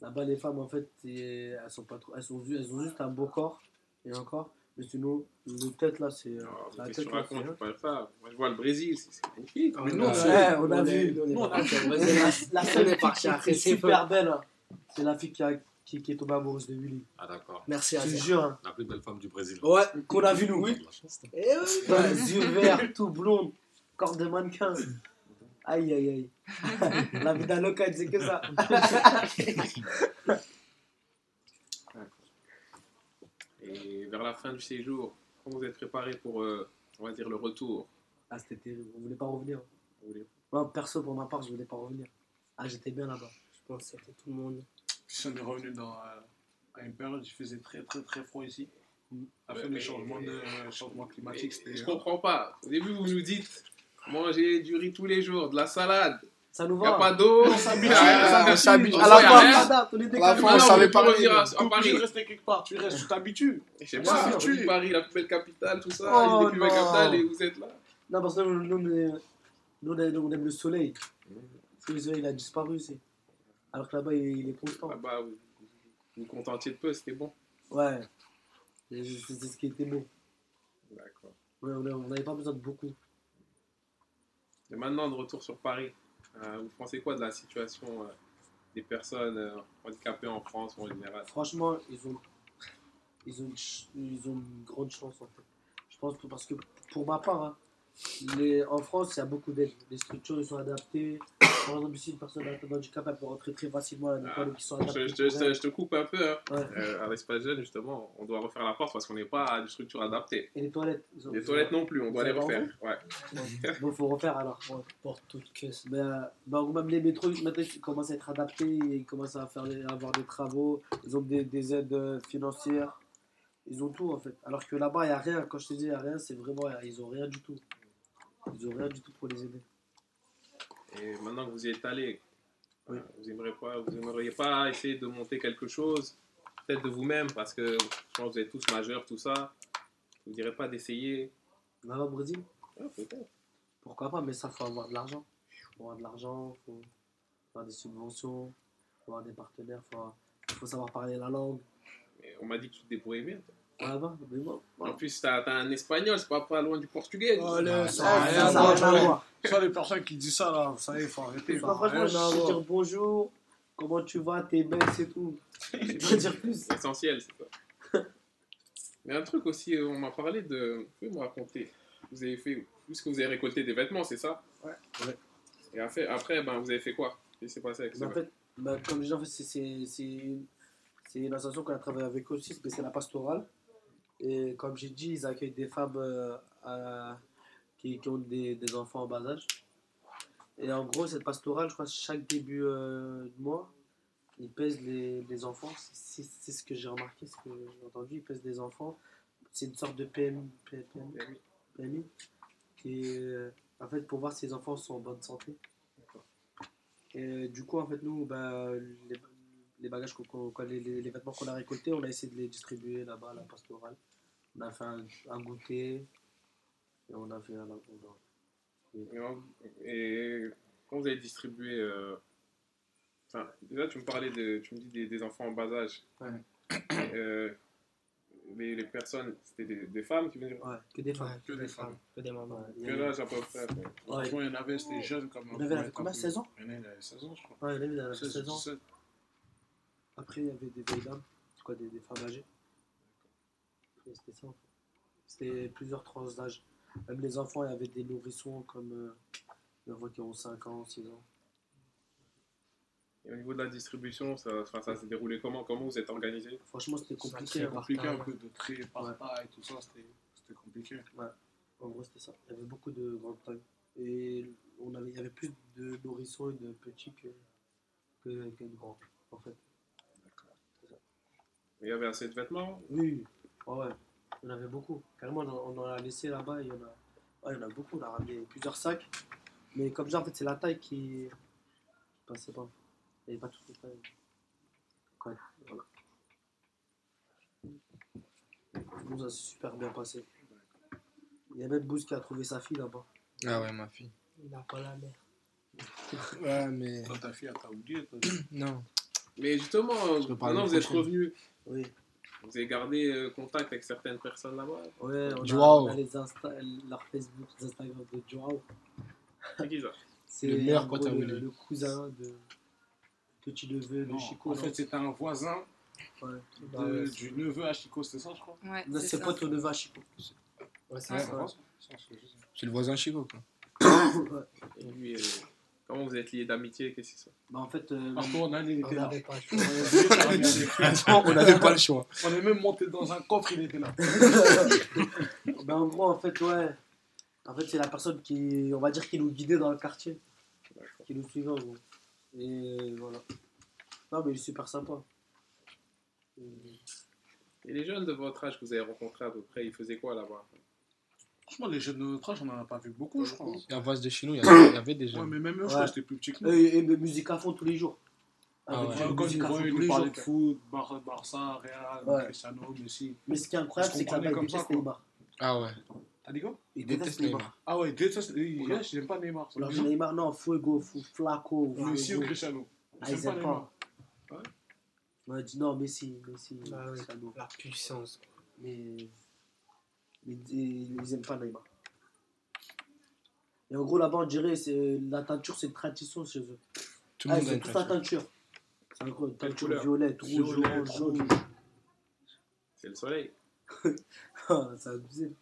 là-bas, les femmes, en fait, elles, sont pas trop, elles, sont, elles ont juste un beau corps, et encore. Mais sinon, le tête là, c'est. euh, la tête tu racontes Je peux pas. Moi, je vois le Brésil, c'est magnifique. Mais Ouais, non, on a vu. On est Nous, on a vu. La, seule est fille qui après est super belle, hein, c'est la fille qui, a, qui, qui est tombée amoureuse de Willy. Ah, d'accord. Merci Je à te jure. hein. La plus belle femme du Brésil. Ouais. Qu'on a vu nous. Oui. La chance, t'as. Eh oui. Ouais, yeux verts, tout blond, corps de mannequin. Aïe aïe aïe. La vie d'un local, c'est que ça. Et vers la fin du séjour, comment vous êtes préparé pour, euh, on va dire, le retour? Ah, c'était terrible. On voulait pas revenir. Vous voulez- Moi, perso, pour ma part, je voulais pas revenir. Ah, j'étais bien là-bas. Je pense que c'était tout le monde. Puis on est revenu dans, euh, à une période où il faisait très très très froid ici. Après Ouais, le mais- changement, de, euh, changement climatique, c'était. Je comprends pas. Au début, vous nous dites manger du riz tous les jours, de la salade. Ça nous Il a va. pas d'eau, On il s'habitue, a on s'habitue. On À la a fin, on on la fin, on savait pas de Paris. rester quelque part, tu restes, tu t'habitues. Je sais pas, on dit Paris, la plus belle capitale, tout ça, Oh, des plus belles non. capitales et vous êtes là. Non, parce que nous, nous, on nous, on aime- on aime le soleil. Parce que le soleil, il a disparu, c'est. Alors que là-bas, il, il est constant. Là-bas, vous vous contentiez de peu, c'était bon. Ouais. C'est ce qui était beau. D'accord. Ouais, on n'avait pas besoin de beaucoup. Et maintenant, de retour sur Paris, euh, vous pensez quoi de la situation euh, des personnes euh, handicapées en France en général? Franchement, ils ont, ils ont, ils ont une grande chance en fait. Je pense que parce que pour ma part, hein, les, en France, il y a beaucoup d'aide. Les structures, ils sont adaptées. Par exemple, ici, une personne atteinte d'handicap, elle peut rentrer très facilement à l'école qui sont je, adaptées. je te- je je coupe un peu. Hein. Ouais. Euh, à l'espace jeune, justement, on doit refaire la porte parce qu'on n'est pas à des structures adaptées. Et les toilettes ont- Les toilettes non plus, on doit les refaire. Ouais. Bon, faut refaire alors. Ouais. Porte toute caisse. Mais, euh, bah, même les métros, maintenant, ils commencent à être adaptés, ils commencent à, faire à avoir des travaux, ils ont des, des aides euh, financières, ils ont tout en fait. Alors que là-bas, il n'y a rien. Quand je te dis il n'y a rien, c'est vraiment, ils ont rien du tout. Ils ont rien du tout pour les aider. Et maintenant que vous y êtes allé, Oui. euh, vous aimeriez pas, vous aimeriez pas essayer de monter quelque chose, peut-être de vous-même, parce que je pense que vous êtes tous majeurs, tout ça. Vous ne direz pas d'essayer? Là-bas au Brésil, Ah, peut-être. pourquoi pas, mais ça, faut avoir de l'argent. faut avoir de l'argent, faut avoir des subventions, faut avoir des partenaires, faut, faut savoir parler la langue. Mais On m'a dit que tu te débrouillais bien. toi. Ah bah, mais bon, En plus, t'as as un espagnol, c'est pas, pas loin du portugais. Oh, les- ça, ça n'a rien à voir. les personnes qui disent ça, là, vous savez, il faut arrêter. Moi, franchement, je vais dire bonjour, comment tu vas, t'es belle, c'est tout. Je vais pas dire plus. C'est essentiel, c'est ça. Mais un truc aussi, on m'a parlé de. Vous pouvez me raconter Vous avez fait. Puisque vous avez récolté des vêtements, c'est ça? Ouais. Ouais. Et après, après ben, vous avez fait quoi? Qu'est-ce qui s'est passé avec Mais ça? en fait, bah, comme je disais, en fait, c'est- c'est c'est une, c'est une association qu'on a travaillé avec eux aussi, mais c'est la pastorale. Et comme j'ai dit, ils accueillent des femmes euh, à- qui, qui ont des, des enfants en bas âge. Et en gros, cette pastorale, je crois, chaque début euh, de mois, ils pèsent les, les enfants. C'est ce que j'ai remarqué, ce que j'ai entendu. Ils pèsent des enfants. C'est une sorte de PMI. PMI, PMI qui est, euh, en fait, pour voir si les enfants sont en bonne santé. Et du coup, en fait, nous, bah, les, les bagages, qu'on- les, les- les vêtements qu'on a récoltés, on a essayé de les distribuer là-bas à la pastorale. On a fait un, un goûter et on a fait un. on a- Et, et quand vous avez distribué. euh, Enfin, déjà, tu me parlais de. Tu me dis des, des enfants en bas âge. Ouais. Euh, les, les personnes, c'était des, des femmes qui venaient? Ouais, que des femmes. Que des femmes. Que des mamans. Ouais, Quel âge à peu près Franchement, il y en avait, c'était jeune comme. Il y en avait, combien, 16 ans? Il y en avait, il avait 16 ans, je crois. Ouais, il y en avait, il avait 16, 16 ans. 17. Après, il y avait des vieilles dames, quoi, des, des femmes âgées. Et C'était plusieurs tranches d'âge. Même les enfants, il y avait des nourrissons comme euh, des enfants qui ont 5 ans, 6 ans. Et au niveau de la distribution, ça, ça s'est déroulé comment? Comment vous êtes organisé? Franchement, c'était compliqué. C'était compliqué un peu de trier par taille, tout ça, c'était c'était compliqué. En gros, c'était ça. Il y avait beaucoup de grandes tailles. Et on avait, il y avait plus de nourrissons et de petits que, que, que de grands, en fait. Il y avait assez de vêtements? Oui, ouais, ouais. Il y en avait beaucoup. Carrément, on en- on en a laissé là-bas. Il y en a, ouais, il y en a beaucoup. On a ramené plusieurs sacs. Mais comme ça, en fait, c'est la taille qui, qui passait pas. Il n'y avait pas toutes les tailles. Ouais, voilà. Nous, ça s'est super bien passé. Il y a même Booz qui a trouvé sa fille là-bas. Ah ouais, ma fille. Il n'a pas la mère. Ouais, mais. Toi, ta fille, elle t'a oublié. toi. Non. Mais justement, maintenant vous êtes revenu. Oui. Vous avez gardé euh, contact avec certaines personnes là-bas? Ouais, on a, Joao. on a les Insta, leur Facebook, les Instagram de Joao. C'est qui ça? C'est Le meilleur gros, cousin de petit neveu de Chico. en non? fait, c'était un voisin Ouais. de- Ouais, du neveu à Chico, c'était ça, je crois? Ouais, Non, c'est c'est pote au neveu à Chico. Ouais, c'est Ouais. C'est c'est. C'est le voisin Chico, quoi. Et lui, euh, comment vous êtes liés d'amitié Qu'est-ce que c'est ça Bah, en fait, euh, Parce On n'avait pas le choix. on n'avait pas le choix. On est même monté dans un coffre, il était là. bah, en gros, en fait, ouais. En fait, c'est la personne qui, on va dire, qui nous guidait dans le quartier. Qui nous suivait, en gros. Et voilà. Non, mais il est super sympa. Et les jeunes de votre âge que vous avez rencontrés à peu près, ils faisaient quoi là-bas? Franchement, les jeunes de notre âge, on en a pas vu beaucoup, je crois. Et en face de chez nous, il y avait, il y avait des Ouais, jeunes. mais même eux, je Ouais. crois que c'était plus petit que nous. Et, et musique à fond tous les jours. Ah ouais. Ouais, Quand ils à de foot, Bar- Barça, Real, Ouais. Cristiano, Messi. Mais ce qui est incroyable, Ils c'est ils ça, détestent. Neymar. Ah ouais. T'as dit quoi? Ils Il détestent déteste Neymar. Neymar. Ah ouais, déteste. Yeah, j'aime pas Neymar. Alors, Neymar, non, Fuego, Fu- Flaco. Messi ou. Cristiano? Ah, J'aime ils pas aiment Neymar. dit non, Messi, Messi, Ah ouais. La puissance. Mais mais ils, ils aiment pas Neymar. Et en gros, là-bas, on dirait c'est la teinture, c'est une tradition chez eux. Tout le Ah, monde ils a ont une teinture. teinture. C'est incroyable. Quelle Teinture couleur violette, rouge, orange, jaune. rouge. C'est le soleil. Ah, c'est abusé.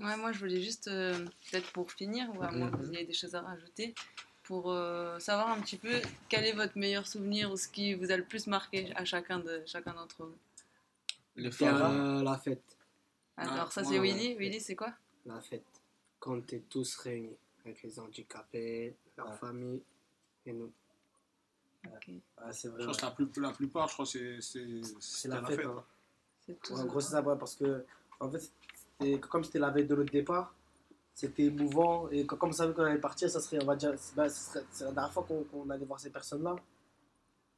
Ouais, moi je voulais juste, euh, peut-être pour finir, ou à moins que vous ayez des choses à rajouter, pour euh, savoir un petit peu quel est votre meilleur souvenir ou ce qui vous a le plus marqué à chacun de chacun d'entre vous. Le euh, la fête. Alors Ah, ça moi, c'est. Willy. Willy c'est quoi? La fête. Quand t'es tous réunis. Avec les handicapés, leur Ouais. famille et nous. Ok. Ah, c'est vrai. Je ouais. pense que la, la plupart, je crois, c'est c'est c'est la fête. hein. C'est tout Ouais, ça. en gros, c'est ça, ouais, parce que, en fait, comme c'était la veille de notre départ, c'était émouvant. Et co- comme on savait qu'on allait partir, ça serait, on va dire, c'est bah, c'est la dernière fois qu'on allait voir ces personnes-là.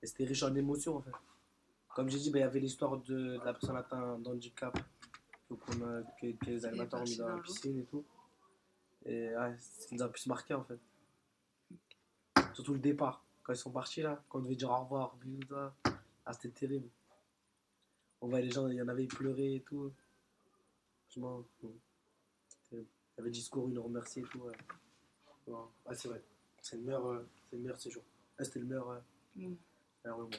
Et c'était riche en émotions, en fait. Comme j'ai dit, bah, il y avait l'histoire de, de la personne atteinte d'handicap a- que, que les animateurs ont mis dans la piscine et tout. Et ouais, c'est ce qui nous a le plus marqué, en fait. Surtout le départ. Quand ils sont partis, là, quand on devait dire au revoir. Ah, c'était terrible. On voyait les gens, il y en avait, pleuraient et tout. Franchement. Il y avait discours, ils nous remerciaient et tout. Ouais, Ouais, ouais, c'est vrai. C'est le meilleur, euh, c'est le meilleur séjour. Ouais, c'était le meilleur, euh, Mm. meilleur moment.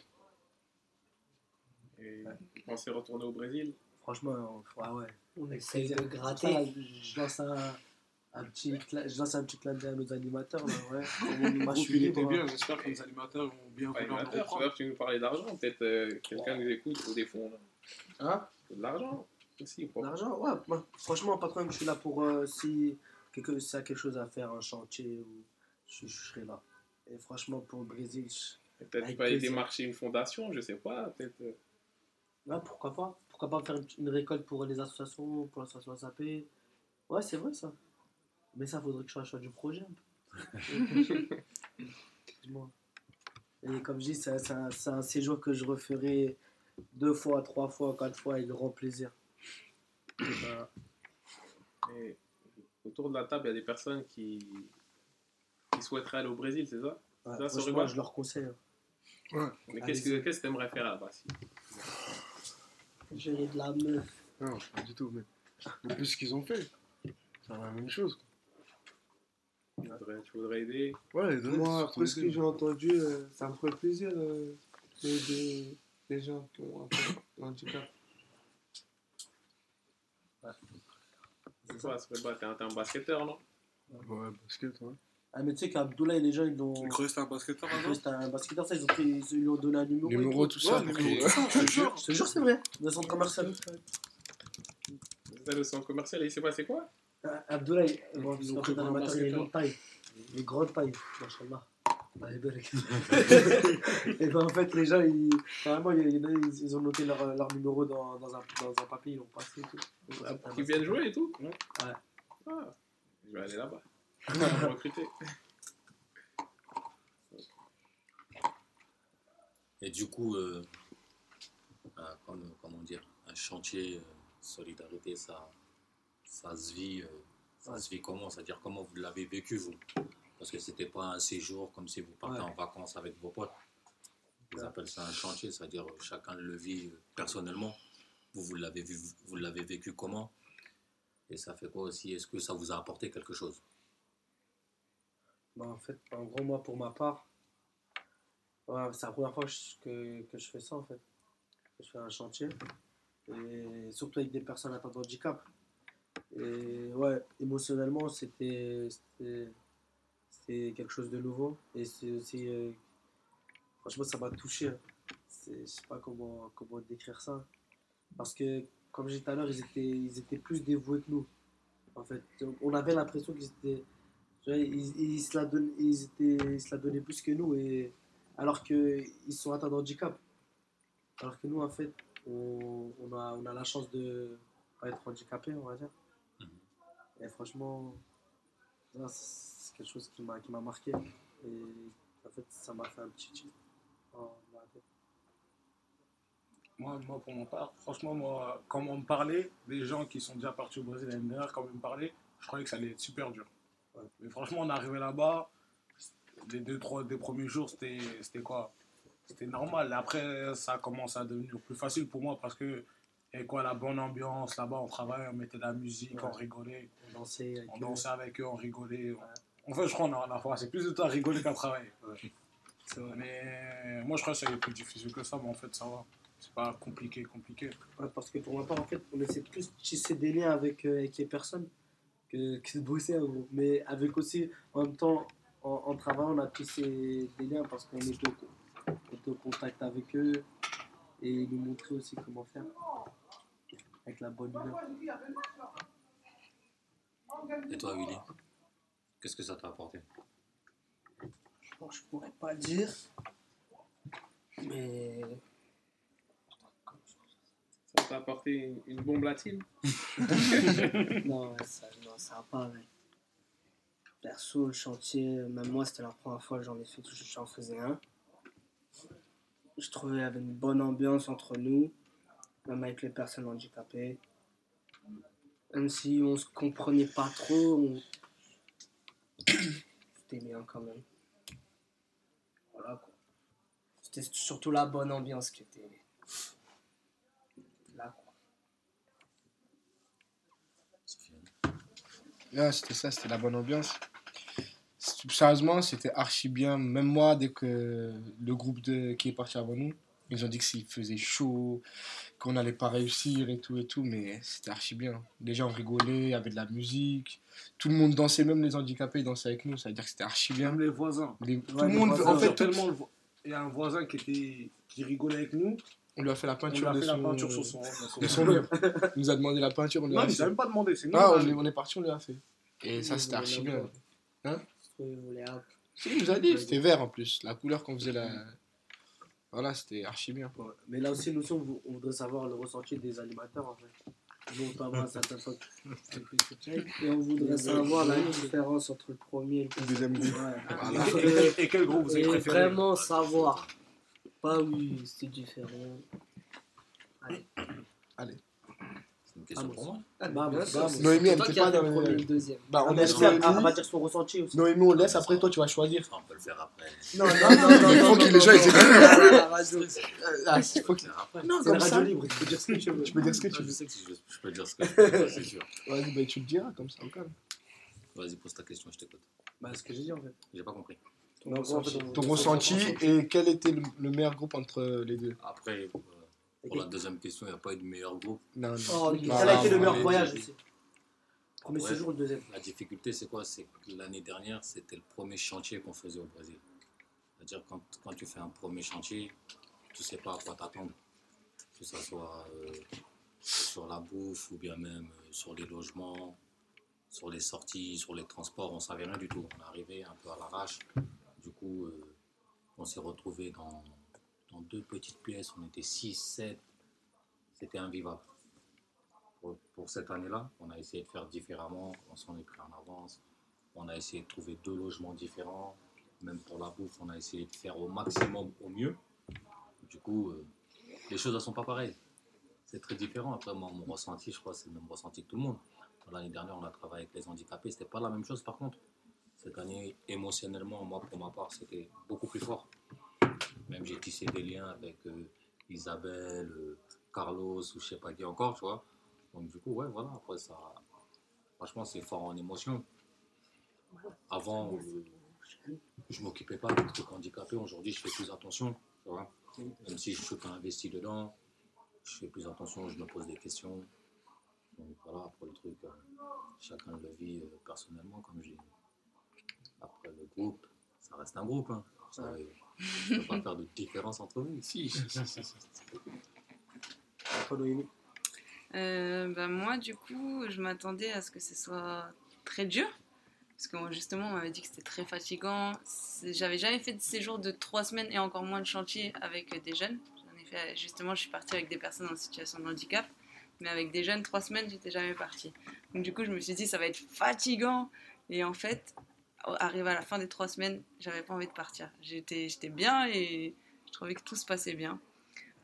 Et on s'est retourné au Brésil? Franchement, on- ah ouais. On essaye de Ça, gratter. je lance un, un petit, cla- je lance un petit clin d'œil à nos animateurs. Là, ouais. Le Moi, je suis il était libre. bien. hein. J'espère que les animateurs vont bien vouloir nous reprendre. tu nous parlais d'argent. Peut-être euh, quelqu'un nous écoute au des fonds. là. Hein? De l'argent L'argent, ouais. moi, franchement, pas trop, je suis là pour euh, si quelque, y a quelque chose à faire, un chantier, ou je, je serai là. Et franchement, pour le Brésil, je- Peut-être pas aller démarcher une fondation, je sais pas. Peut-être. euh, ouais, pourquoi pas Pourquoi pas faire une, récolte pour les associations, pour l'association SAP Ouais, c'est vrai ça. Mais ça, faudrait que je sois choix du projet un peu. Excuse-moi. Et comme je dis, c'est un, un séjour que je referai deux fois, trois fois, quatre fois avec grand plaisir. Et mais autour de la table, il y a des personnes qui, qui souhaiteraient aller au Brésil, c'est ça? Ouais, Ça, regarde. je leur conseille. hein. Mais qu'est-ce que tu aimerais faire là-bas si? Gérer de la meuf. Non, pas du tout, mais en plus ce qu'ils ont fait, c'est la même chose. tu voudrais, tu voudrais aider? Ouais, Moi, après ce que j'ai entendu, euh, ça me ferait plaisir euh, d'aider les gens qui ont un handicap. C'est quoi pas- T'es un, basketteur, non? Ouais, basket, ouais. Ah, mais tu sais qu'Abdoulaye, les gens, ils l'ont. Tu croyais que c'était un basketteur Ils avant croyaient c'était un basketteur, ça, ils, ont pris, ils lui ont donné un numéro. et Numéro, tout. tout ça. Ouais, numéro, qu'il- tout ça, je te jure. Je te jure, c'est vrai. Dans le centre commercial. Le centre commercial, et il s'est passé quoi? Ah, Abdoulaye, bon, Ils ont pris qu'en fait, pour un l'animateur, il est basketteur. grande taille. Il est grande taille, machallah. Ah, belle. Et ben en fait, les gens, ils, carrément, ils, ils ont noté leur, leur numéro dans, dans, un, dans un papier, ils l'ont passé et tout. Donc, Ah, c'est Pour qu'ils viennent jouer et tout Ouais. Ah, je vais aller là-bas. Je vais me recruter. Et du coup, euh, euh, comme, comment dire, un chantier euh, solidarité, ça, ça se vit, euh, ça se vit comment? C'est-à-dire comment vous l'avez vécu vous? Parce que c'était pas un séjour comme si vous partez Ouais. en vacances avec vos potes. Ils Ouais. appellent ça un chantier, c'est-à-dire chacun le vit personnellement. Vous, vous l'avez vu, vous l'avez vécu comment? Et ça fait quoi aussi? Est-ce que ça vous a apporté quelque chose? Bah, en fait, en gros, moi, pour ma part, ouais, c'est la première fois que je, que, que je fais ça, en fait. Que je fais un chantier. Et surtout avec des personnes atteintes de handicap. Et ouais, émotionnellement, c'était c'était quelque chose de nouveau. Et c'est aussi. euh, franchement, ça m'a touché. hein. C'est- Je sais pas comment, comment décrire ça. Parce que, comme j'ai dit tout à l'heure, ils étaient, ils étaient plus dévoués que nous. En fait, on avait l'impression qu'ils étaient. vois, Ils, ils se la donnaient, ils, étaient, ils se la donnaient plus que nous, et, alors qu'ils sont atteints de handicap. Alors que nous, en fait, on, on a, on a la chance de pas être handicapé, on va dire. Mhm. Et franchement, c'est quelque chose qui m'a qui m'a marqué. Et en fait, ça m'a fait un petit la tête. Moi, moi, pour mon part, franchement, moi, quand on me parlait, les gens qui sont déjà partis au Brésil l'année dernière, quand on me parlait, je croyais que ça allait être super dur. Ouais. Mais franchement, on est arrivé là-bas, les deux, trois des premiers jours, c'était c'était quoi? C'était normal. Après, ça commence à devenir plus facile pour moi parce que, et quoi, la bonne ambiance, là-bas, on travaillait, on mettait de la musique, on Ouais. rigolait, On dansait avec on eux. dansait avec eux, on rigolait. En fait, je crois qu'on a, on a passé plus de temps à rigoler qu'à travailler. C'est. Mais moi, je crois que ça a été plus difficile que ça, mais en fait, ça va. C'est pas compliqué, compliqué. Ouais, parce que pour ma part, en fait, on essaie plus de tisser des liens avec, euh, avec les personnes que, que de bosser, en gros. Mais avec aussi, en même temps, en, en travaillant, on a tissé des liens parce qu'on était au contact avec eux et ils nous montraient aussi comment faire avec la bonne humeur. Et toi, Willy Qu'est-ce que ça t'a apporté? Bon, je pourrais pas dire. Mais. Ça t'a apporté une, une bombe latine? Non, ça, non, ça va pas, ouais. Perso, le chantier, même moi, c'était la première fois que j'en ai fait, que j'en faisais un. Je trouvais qu'il y avait une bonne ambiance entre nous, même avec les personnes handicapées. Même si on se comprenait pas trop, c'était bien quand même. Voilà quoi. C'était surtout la bonne ambiance qui était là quoi. C'était ça, c'était la bonne ambiance. Sérieusement, c'était archi bien. Même moi, dès que le groupe qui est parti avant nous, ils ont dit que s'il faisait chaud, qu'on n'allait pas réussir et tout et tout, mais c'était archi bien. Les gens rigolaient, il y avait de la musique. Tout le monde dansait, même les handicapés dansaient avec nous, ça veut dire que c'était archi bien. Même les voisins. Les- tout le monde, voisins, en fait, tout- tellement il y a un voisin qui, était, qui rigolait avec nous. on lui a fait la On lui peinture, a de, fait son... la peinture sur son, de son. Il nous a demandé la peinture, on lui Non, a il n'a même pas demandé, c'est nous. Ah, on est, parti, on lui a fait. Et ça, c'était archi bien. Hein il nous a dit, c'était vert en plus. La couleur qu'on faisait la. Voilà, c'était archi bien. Ouais. Mais là aussi, nous aussi, on, vou- on voudrait savoir le ressenti des animateurs en fait. Nous, on fois Et on voudrait savoir la différence entre le premier et le deuxième groupe. Ouais. Voilà. Et, et quel groupe vous avez Et préféré vraiment savoir. Pas oui, c'est différent. Allez. C'est une question Ah, pour moi Bah, Bien bah, sûr, bah, c'est Noémie, elle toi était qui as pas dans le premier et le deuxième. Bah, Ah, on laisse elle Noémie. va dire son ressenti aussi. Noémie, on laisse, après toi tu vas choisir. On peut le faire après. Non, non, non, non. Il faut non, que non, les gens. Ah, il faut faire après. Non, c'est Comme ça. libre, tu peux dire ce que tu veux. Tu peux dire ce que tu Je veux. sais que je, je peux dire ce que je veux, c'est sûr. Vas-y, bah, tu le diras comme ça, calme. Vas-y, pose ta question, je t'écoute. Bah, ce que j'ai dit en fait. J'ai pas compris. On- Ton ressenti et quel était le, le meilleur groupe entre les deux Après, euh, pour la deuxième question, il n'y a pas eu de meilleur groupe. Non, non. Oh, Non, a été le meilleur voyage aussi Premier Ouais. séjour ou le deuxième La difficulté, c'est quoi? C'est que l'année dernière, c'était le premier chantier qu'on faisait au Brésil. C'est-à-dire, quand, quand tu fais un premier chantier, tu sais pas à quoi t'attendre. Que ce soit euh, sur la bouffe ou bien même euh, sur les logements, sur les sorties, sur les transports, on savait rien du tout. On est arrivé un peu à l'arrache. Du coup, euh, on s'est retrouvé dans, deux petites pièces. On était 6, 7. C'était invivable pour, cette année-là. On a essayé de faire différemment, on s'en est pris en avance. On a essayé de trouver deux logements différents. Même pour la bouffe, on a essayé de faire au maximum au mieux. Du coup, euh, les choses ne sont pas pareilles. C'est très différent. Après, mon ressenti, je crois, c'est le même ressenti que tout le monde. L'année dernière, on a travaillé avec les handicapés. C'était pas la même chose, par contre. Cette année, émotionnellement, moi, pour ma part, c'était beaucoup plus fort. Même j'ai tissé des liens avec euh, Isabelle, euh, Carlos ou je sais pas qui encore, tu vois. Donc du coup, ouais, voilà, après ça, franchement, c'est fort en émotion. Avant, euh, je m'occupais pas des trucs handicapés. Aujourd'hui, je fais plus attention, tu vois. Même si je suis pas investi dedans, je fais plus attention, je me pose des questions. Donc voilà, après le truc, euh, chacun le vit personnellement, comme je dis. Après le groupe, ça reste un groupe. Hein. Ça, je ne peux pas faire de différence entre vous. Si, si, si, si, si. Euh, bah, moi, du coup, je m'attendais à ce que ce soit très dur. Parce que justement, on m'avait dit que c'était très fatigant. J'avais jamais fait de séjour de trois semaines et encore moins de chantier avec des jeunes. Ai fait, justement, je suis partie avec des personnes en situation de handicap. Mais avec des jeunes, trois semaines, j'étais jamais partie. Donc du coup, je me suis dit, ça va être fatigant. Et en fait, arrivé à la fin des trois semaines, j'avais pas envie de partir. J'étais, j'étais bien et je trouvais que tout se passait bien.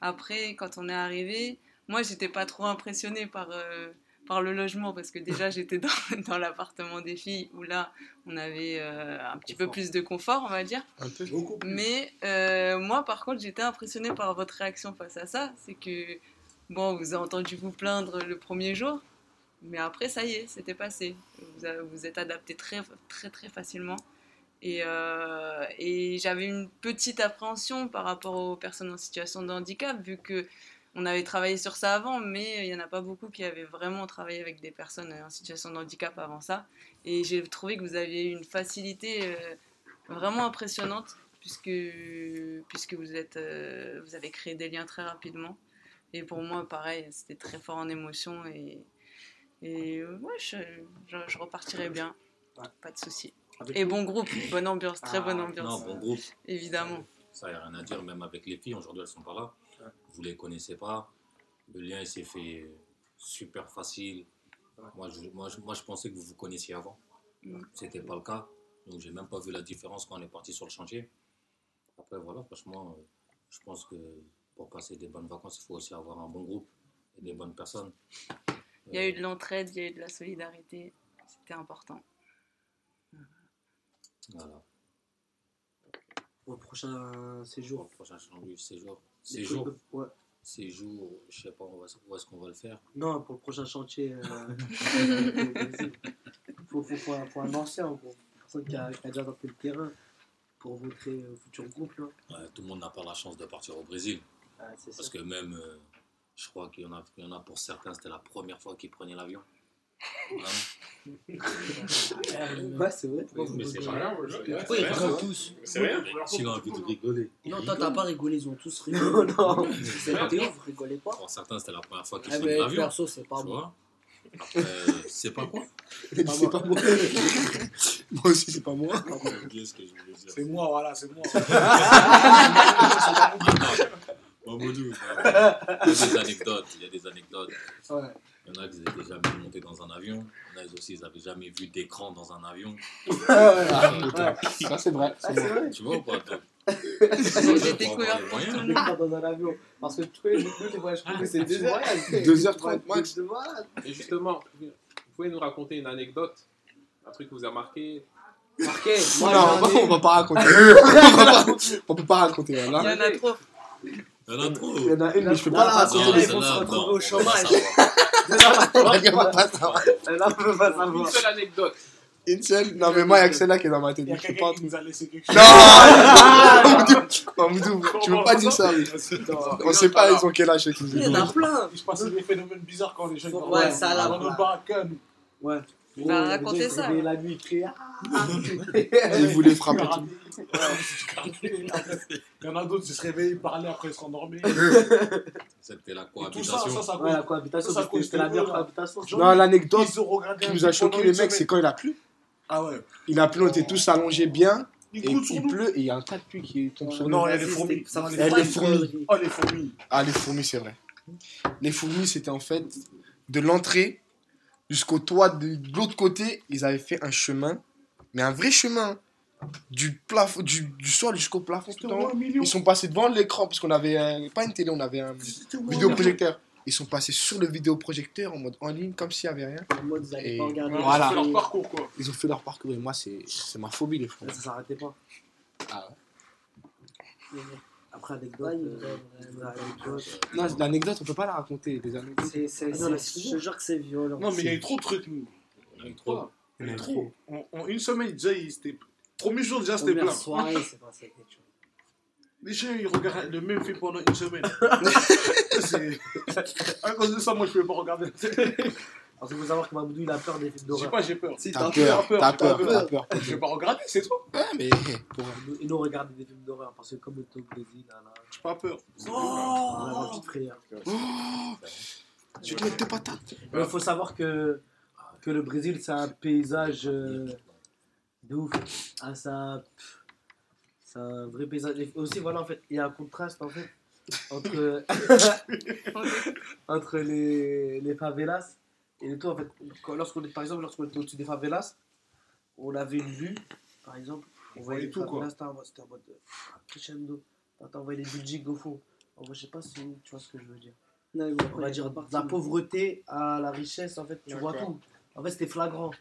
Après, quand on est arrivé, moi, j'étais pas trop impressionnée par, euh, par le logement parce que déjà, j'étais dans, dans l'appartement des filles où là, on avait euh, un petit peu plus de confort, on va dire. Un peu. Mais euh, moi, par contre, j'étais impressionnée par votre réaction face à ça. C'est que, bon, vous avez entendu vous plaindre le premier jour, mais après, ça y est, c'était passé. Vous vous êtes adapté très, très, très facilement. Et, euh, et j'avais une petite appréhension par rapport aux personnes en situation de handicap, vu que on avait travaillé sur ça avant, mais il n'y en a pas beaucoup qui avaient vraiment travaillé avec des personnes en situation de handicap avant ça. Et j'ai trouvé que vous aviez une facilité euh, vraiment impressionnante, puisque, puisque vous, êtes, euh, vous avez créé des liens très rapidement. Et pour moi, pareil, c'était très fort en émotion. Et euh, ouais, je, je, je repartirai bien. Pas de souci. Et bon groupe, bonne ambiance, très Ah, bonne ambiance. Non, bon groupe. Évidemment. Ça, il n'y a rien à dire, même avec les filles, aujourd'hui, elles sont pas là. Vous les connaissez pas. Le lien, s'est fait super facile. Moi je, moi, je, moi, je pensais que vous vous connaissiez avant. Mm. C'était pas le cas. Donc, j'ai même pas vu la différence quand on est parti sur le chantier. Après, voilà, franchement, je pense que pour passer des bonnes vacances, il faut aussi avoir un bon groupe et des bonnes personnes. Il y a eu de l'entraide, il y a eu de la solidarité. C'était important. Voilà. Pour le prochain séjour. Pour le prochain chantier, séjour. Séjour. de- ouais. Séjour, je sais pas où où est-ce qu'on va le faire. Non, pour le prochain chantier. euh, faut, faut, faut, un- faut un ancien, pour une personne qui a, qui a déjà tenté le terrain pour au futur groupe. Là. Ouais, tout le monde n'a pas la chance de partir au Brésil. Ah, Parce ça. que même, euh, je crois qu'il y, en a- il y en a pour certains, c'était la première fois qu'ils prenaient l'avion. Hein Ouais, c'est vrai. Oui, mais c'est pas grave. Oui, ils rigolent tous. C'est vrai. S'il a envie de rigoler. Non, toi, t'as pas rigolé, ils ont tous rigolé. non, c'est pas vous rigolez pas. Pour certains, c'était la première fois qu'ils Ah, prenaient mais l'avion. perso, c'est pas bon. Après, c'est pas quoi c'est pas moi. moi aussi, c'est pas moi. Qu'est-ce que je voulais dire C'est moi, voilà, c'est moi. Mamadou, il y a des anecdotes. Il y a des anecdotes. Ouais. Il y en a qui n'étaient jamais montés dans un avion. Il y en a aussi, ils n'avaient jamais vu d'écran dans un avion. Ah. Ça, c'est vrai. Ah, C'est vrai. Tu vois ou pas toi? J'ai découvert monde. dans un avion. Parce que nous, les voyages privés, c'est deux heures. 2h30 max. Et justement, vous pouvez nous raconter une anecdote, un truc qui vous a marqué? Marqué? Non, Moi, on va, j'ai un on va pas raconter. on, peut pas raconter. Il y Là. en a trop. Il y en a trop. Il y en a une, mais je peux pas la c'est Non, raconter. ils vont se non, retrouver on au chômage. pas. On va pas savoir. On peut pas Une savoir. seule anecdote. Une seule Non, mais moi, il y a que celle-là qui est dans ma tête. Il y a Je peux pas quelqu'un qui nous a laissé quelque chose. Non Mamoudou, tu veux pas dire ça. On sait pas, ils ont quel âge nous Il y en a plein. Il se passe des phénomènes bizarres quand les jeunes ouais, ça, là, dans voilà. le baracan. Ouais. Il qui se ça. réveillaient la nuit, ils criaient. Ils voulaient frapper tout. Il y en a d'autres qui se réveillent, parlaient, après ils se rendormaient. C'était la Et tout ça, ça, cohabitation. ça Ouais, la cause. cohabitation, Ça, ça c'était la meilleure cohabitation. Non, l'anecdote Ils qui nous a choqué les mecs, c'est quand il a plu. Ah ouais. Il a plu, on était tous allongés bien. Il Et il pleut et il y a un tas de pluie qui tombe sur nous. Non, il y a des fourmis. ça va Il fourmis. Oh, les fourmis. Ah, les fourmis, c'est vrai. Les fourmis, c'était en fait de l'entrée jusqu'au toit de de l'autre côté. Ils avaient fait un chemin, mais un vrai chemin. Du, plafond, du, du sol jusqu'au plafond tout en haut. un. Ils sont passés devant l'écran, parce qu'on avait euh, pas une télé, on avait un vidéoprojecteur. Ils sont passés sur le vidéoprojecteur en mode en ligne, comme s'il n'y avait rien. En mode, ils pas regarder. Voilà. Voilà. Ils ont fait leur parcours, quoi. Ils ont fait leur parcours et moi, c'est c'est ma phobie, les fourmis. Ça s'arrêtait pas. Ah. Ouais, euh, ouais, anecdote. Non, l'anecdote, on peut pas la raconter. Les anecdotes. C'est, c'est, Non, mais c'est- c'est je te jure que c'est violent. Non, mais il y a eu trop de trucs, nous. Il y a eu trop. Il y en a eu trop. En, en une semaine, déjà, il- c'était. Premier jour, déjà, c'était plein. soirée, c'est passé quelque chose. Les gens, ils regardent le même film pendant une semaine. C'est- à cause de ça, moi, je ne peux pas regarder la télé. Parce qu'il faut savoir que Mamoudou, il a peur des films Je sais d'horreur. pas, j'ai peur. Si, T'as peur, t'as peur, t'as peur. Je vais pas regarder, c'est tout. Ouais, mais Et nous, on regarde des films d'horreur parce que comme est au Brésil, là, là, J'ai pas peur. on a petite frère. Je te mets deux patates. Il faut savoir que, que le Brésil, c'est un paysage euh, de ouf. Ah, ça, pff, c'est un vrai paysage. Et aussi, voilà, en fait, il y a un contraste, en fait. entre, entre les, les favelas et les tours. En fait, quand- lorsqu'on est, par exemple, lorsqu'on était au-dessus des favelas, on avait une vue, par exemple. On voyait voyait tout, quoi. c'était en mode- c'était en mode euh, crescendo. T'as envoyé les buildings au fond. En vrai, je sais pas si tu vois ce que je veux dire. Non, mais On va dire de la pauvreté à la richesse, en fait, tu vois tout. En fait, c'était flagrant.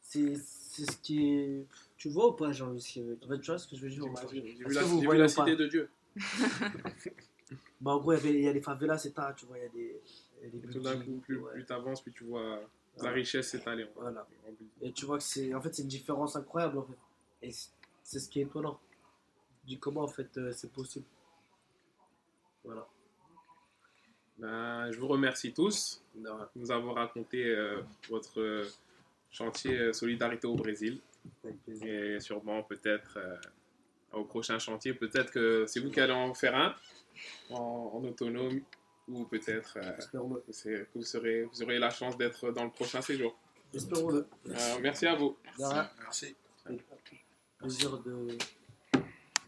C'est c'est ce qui est. Tu vois ou pas, Jean-Luc ce qu'il veut En fait, tu vois ce que je veux dire ou pas? J'ai j'ai vu Est-ce la, que vous j'ai vu voyez la ou pas? cité de Dieu. Bah, en gros, il y, avait- il y a les favelas, c'est tard, tu vois, il y a des. Coup, buildings, plus, ouais. plus t'avances, plus tu vois la richesse s'étaler. Voilà. Et tu vois que c'est. En fait, une différence incroyable, en fait. Et c'est- ce qui est étonnant. Du comment, en fait, euh, c'est possible. Voilà. Ben, je vous remercie tous de nous avoir raconté euh, votre euh, chantier Solidarité au Brésil. Et sûrement, peut-être, au prochain chantier, peut-être que c'est vous qui allez en faire un en, en autonome ou peut-être euh, vous, serez, vous aurez la chance d'être dans le prochain séjour. Espérons-le. Euh, merci à vous. Rien. Merci. Plaisir de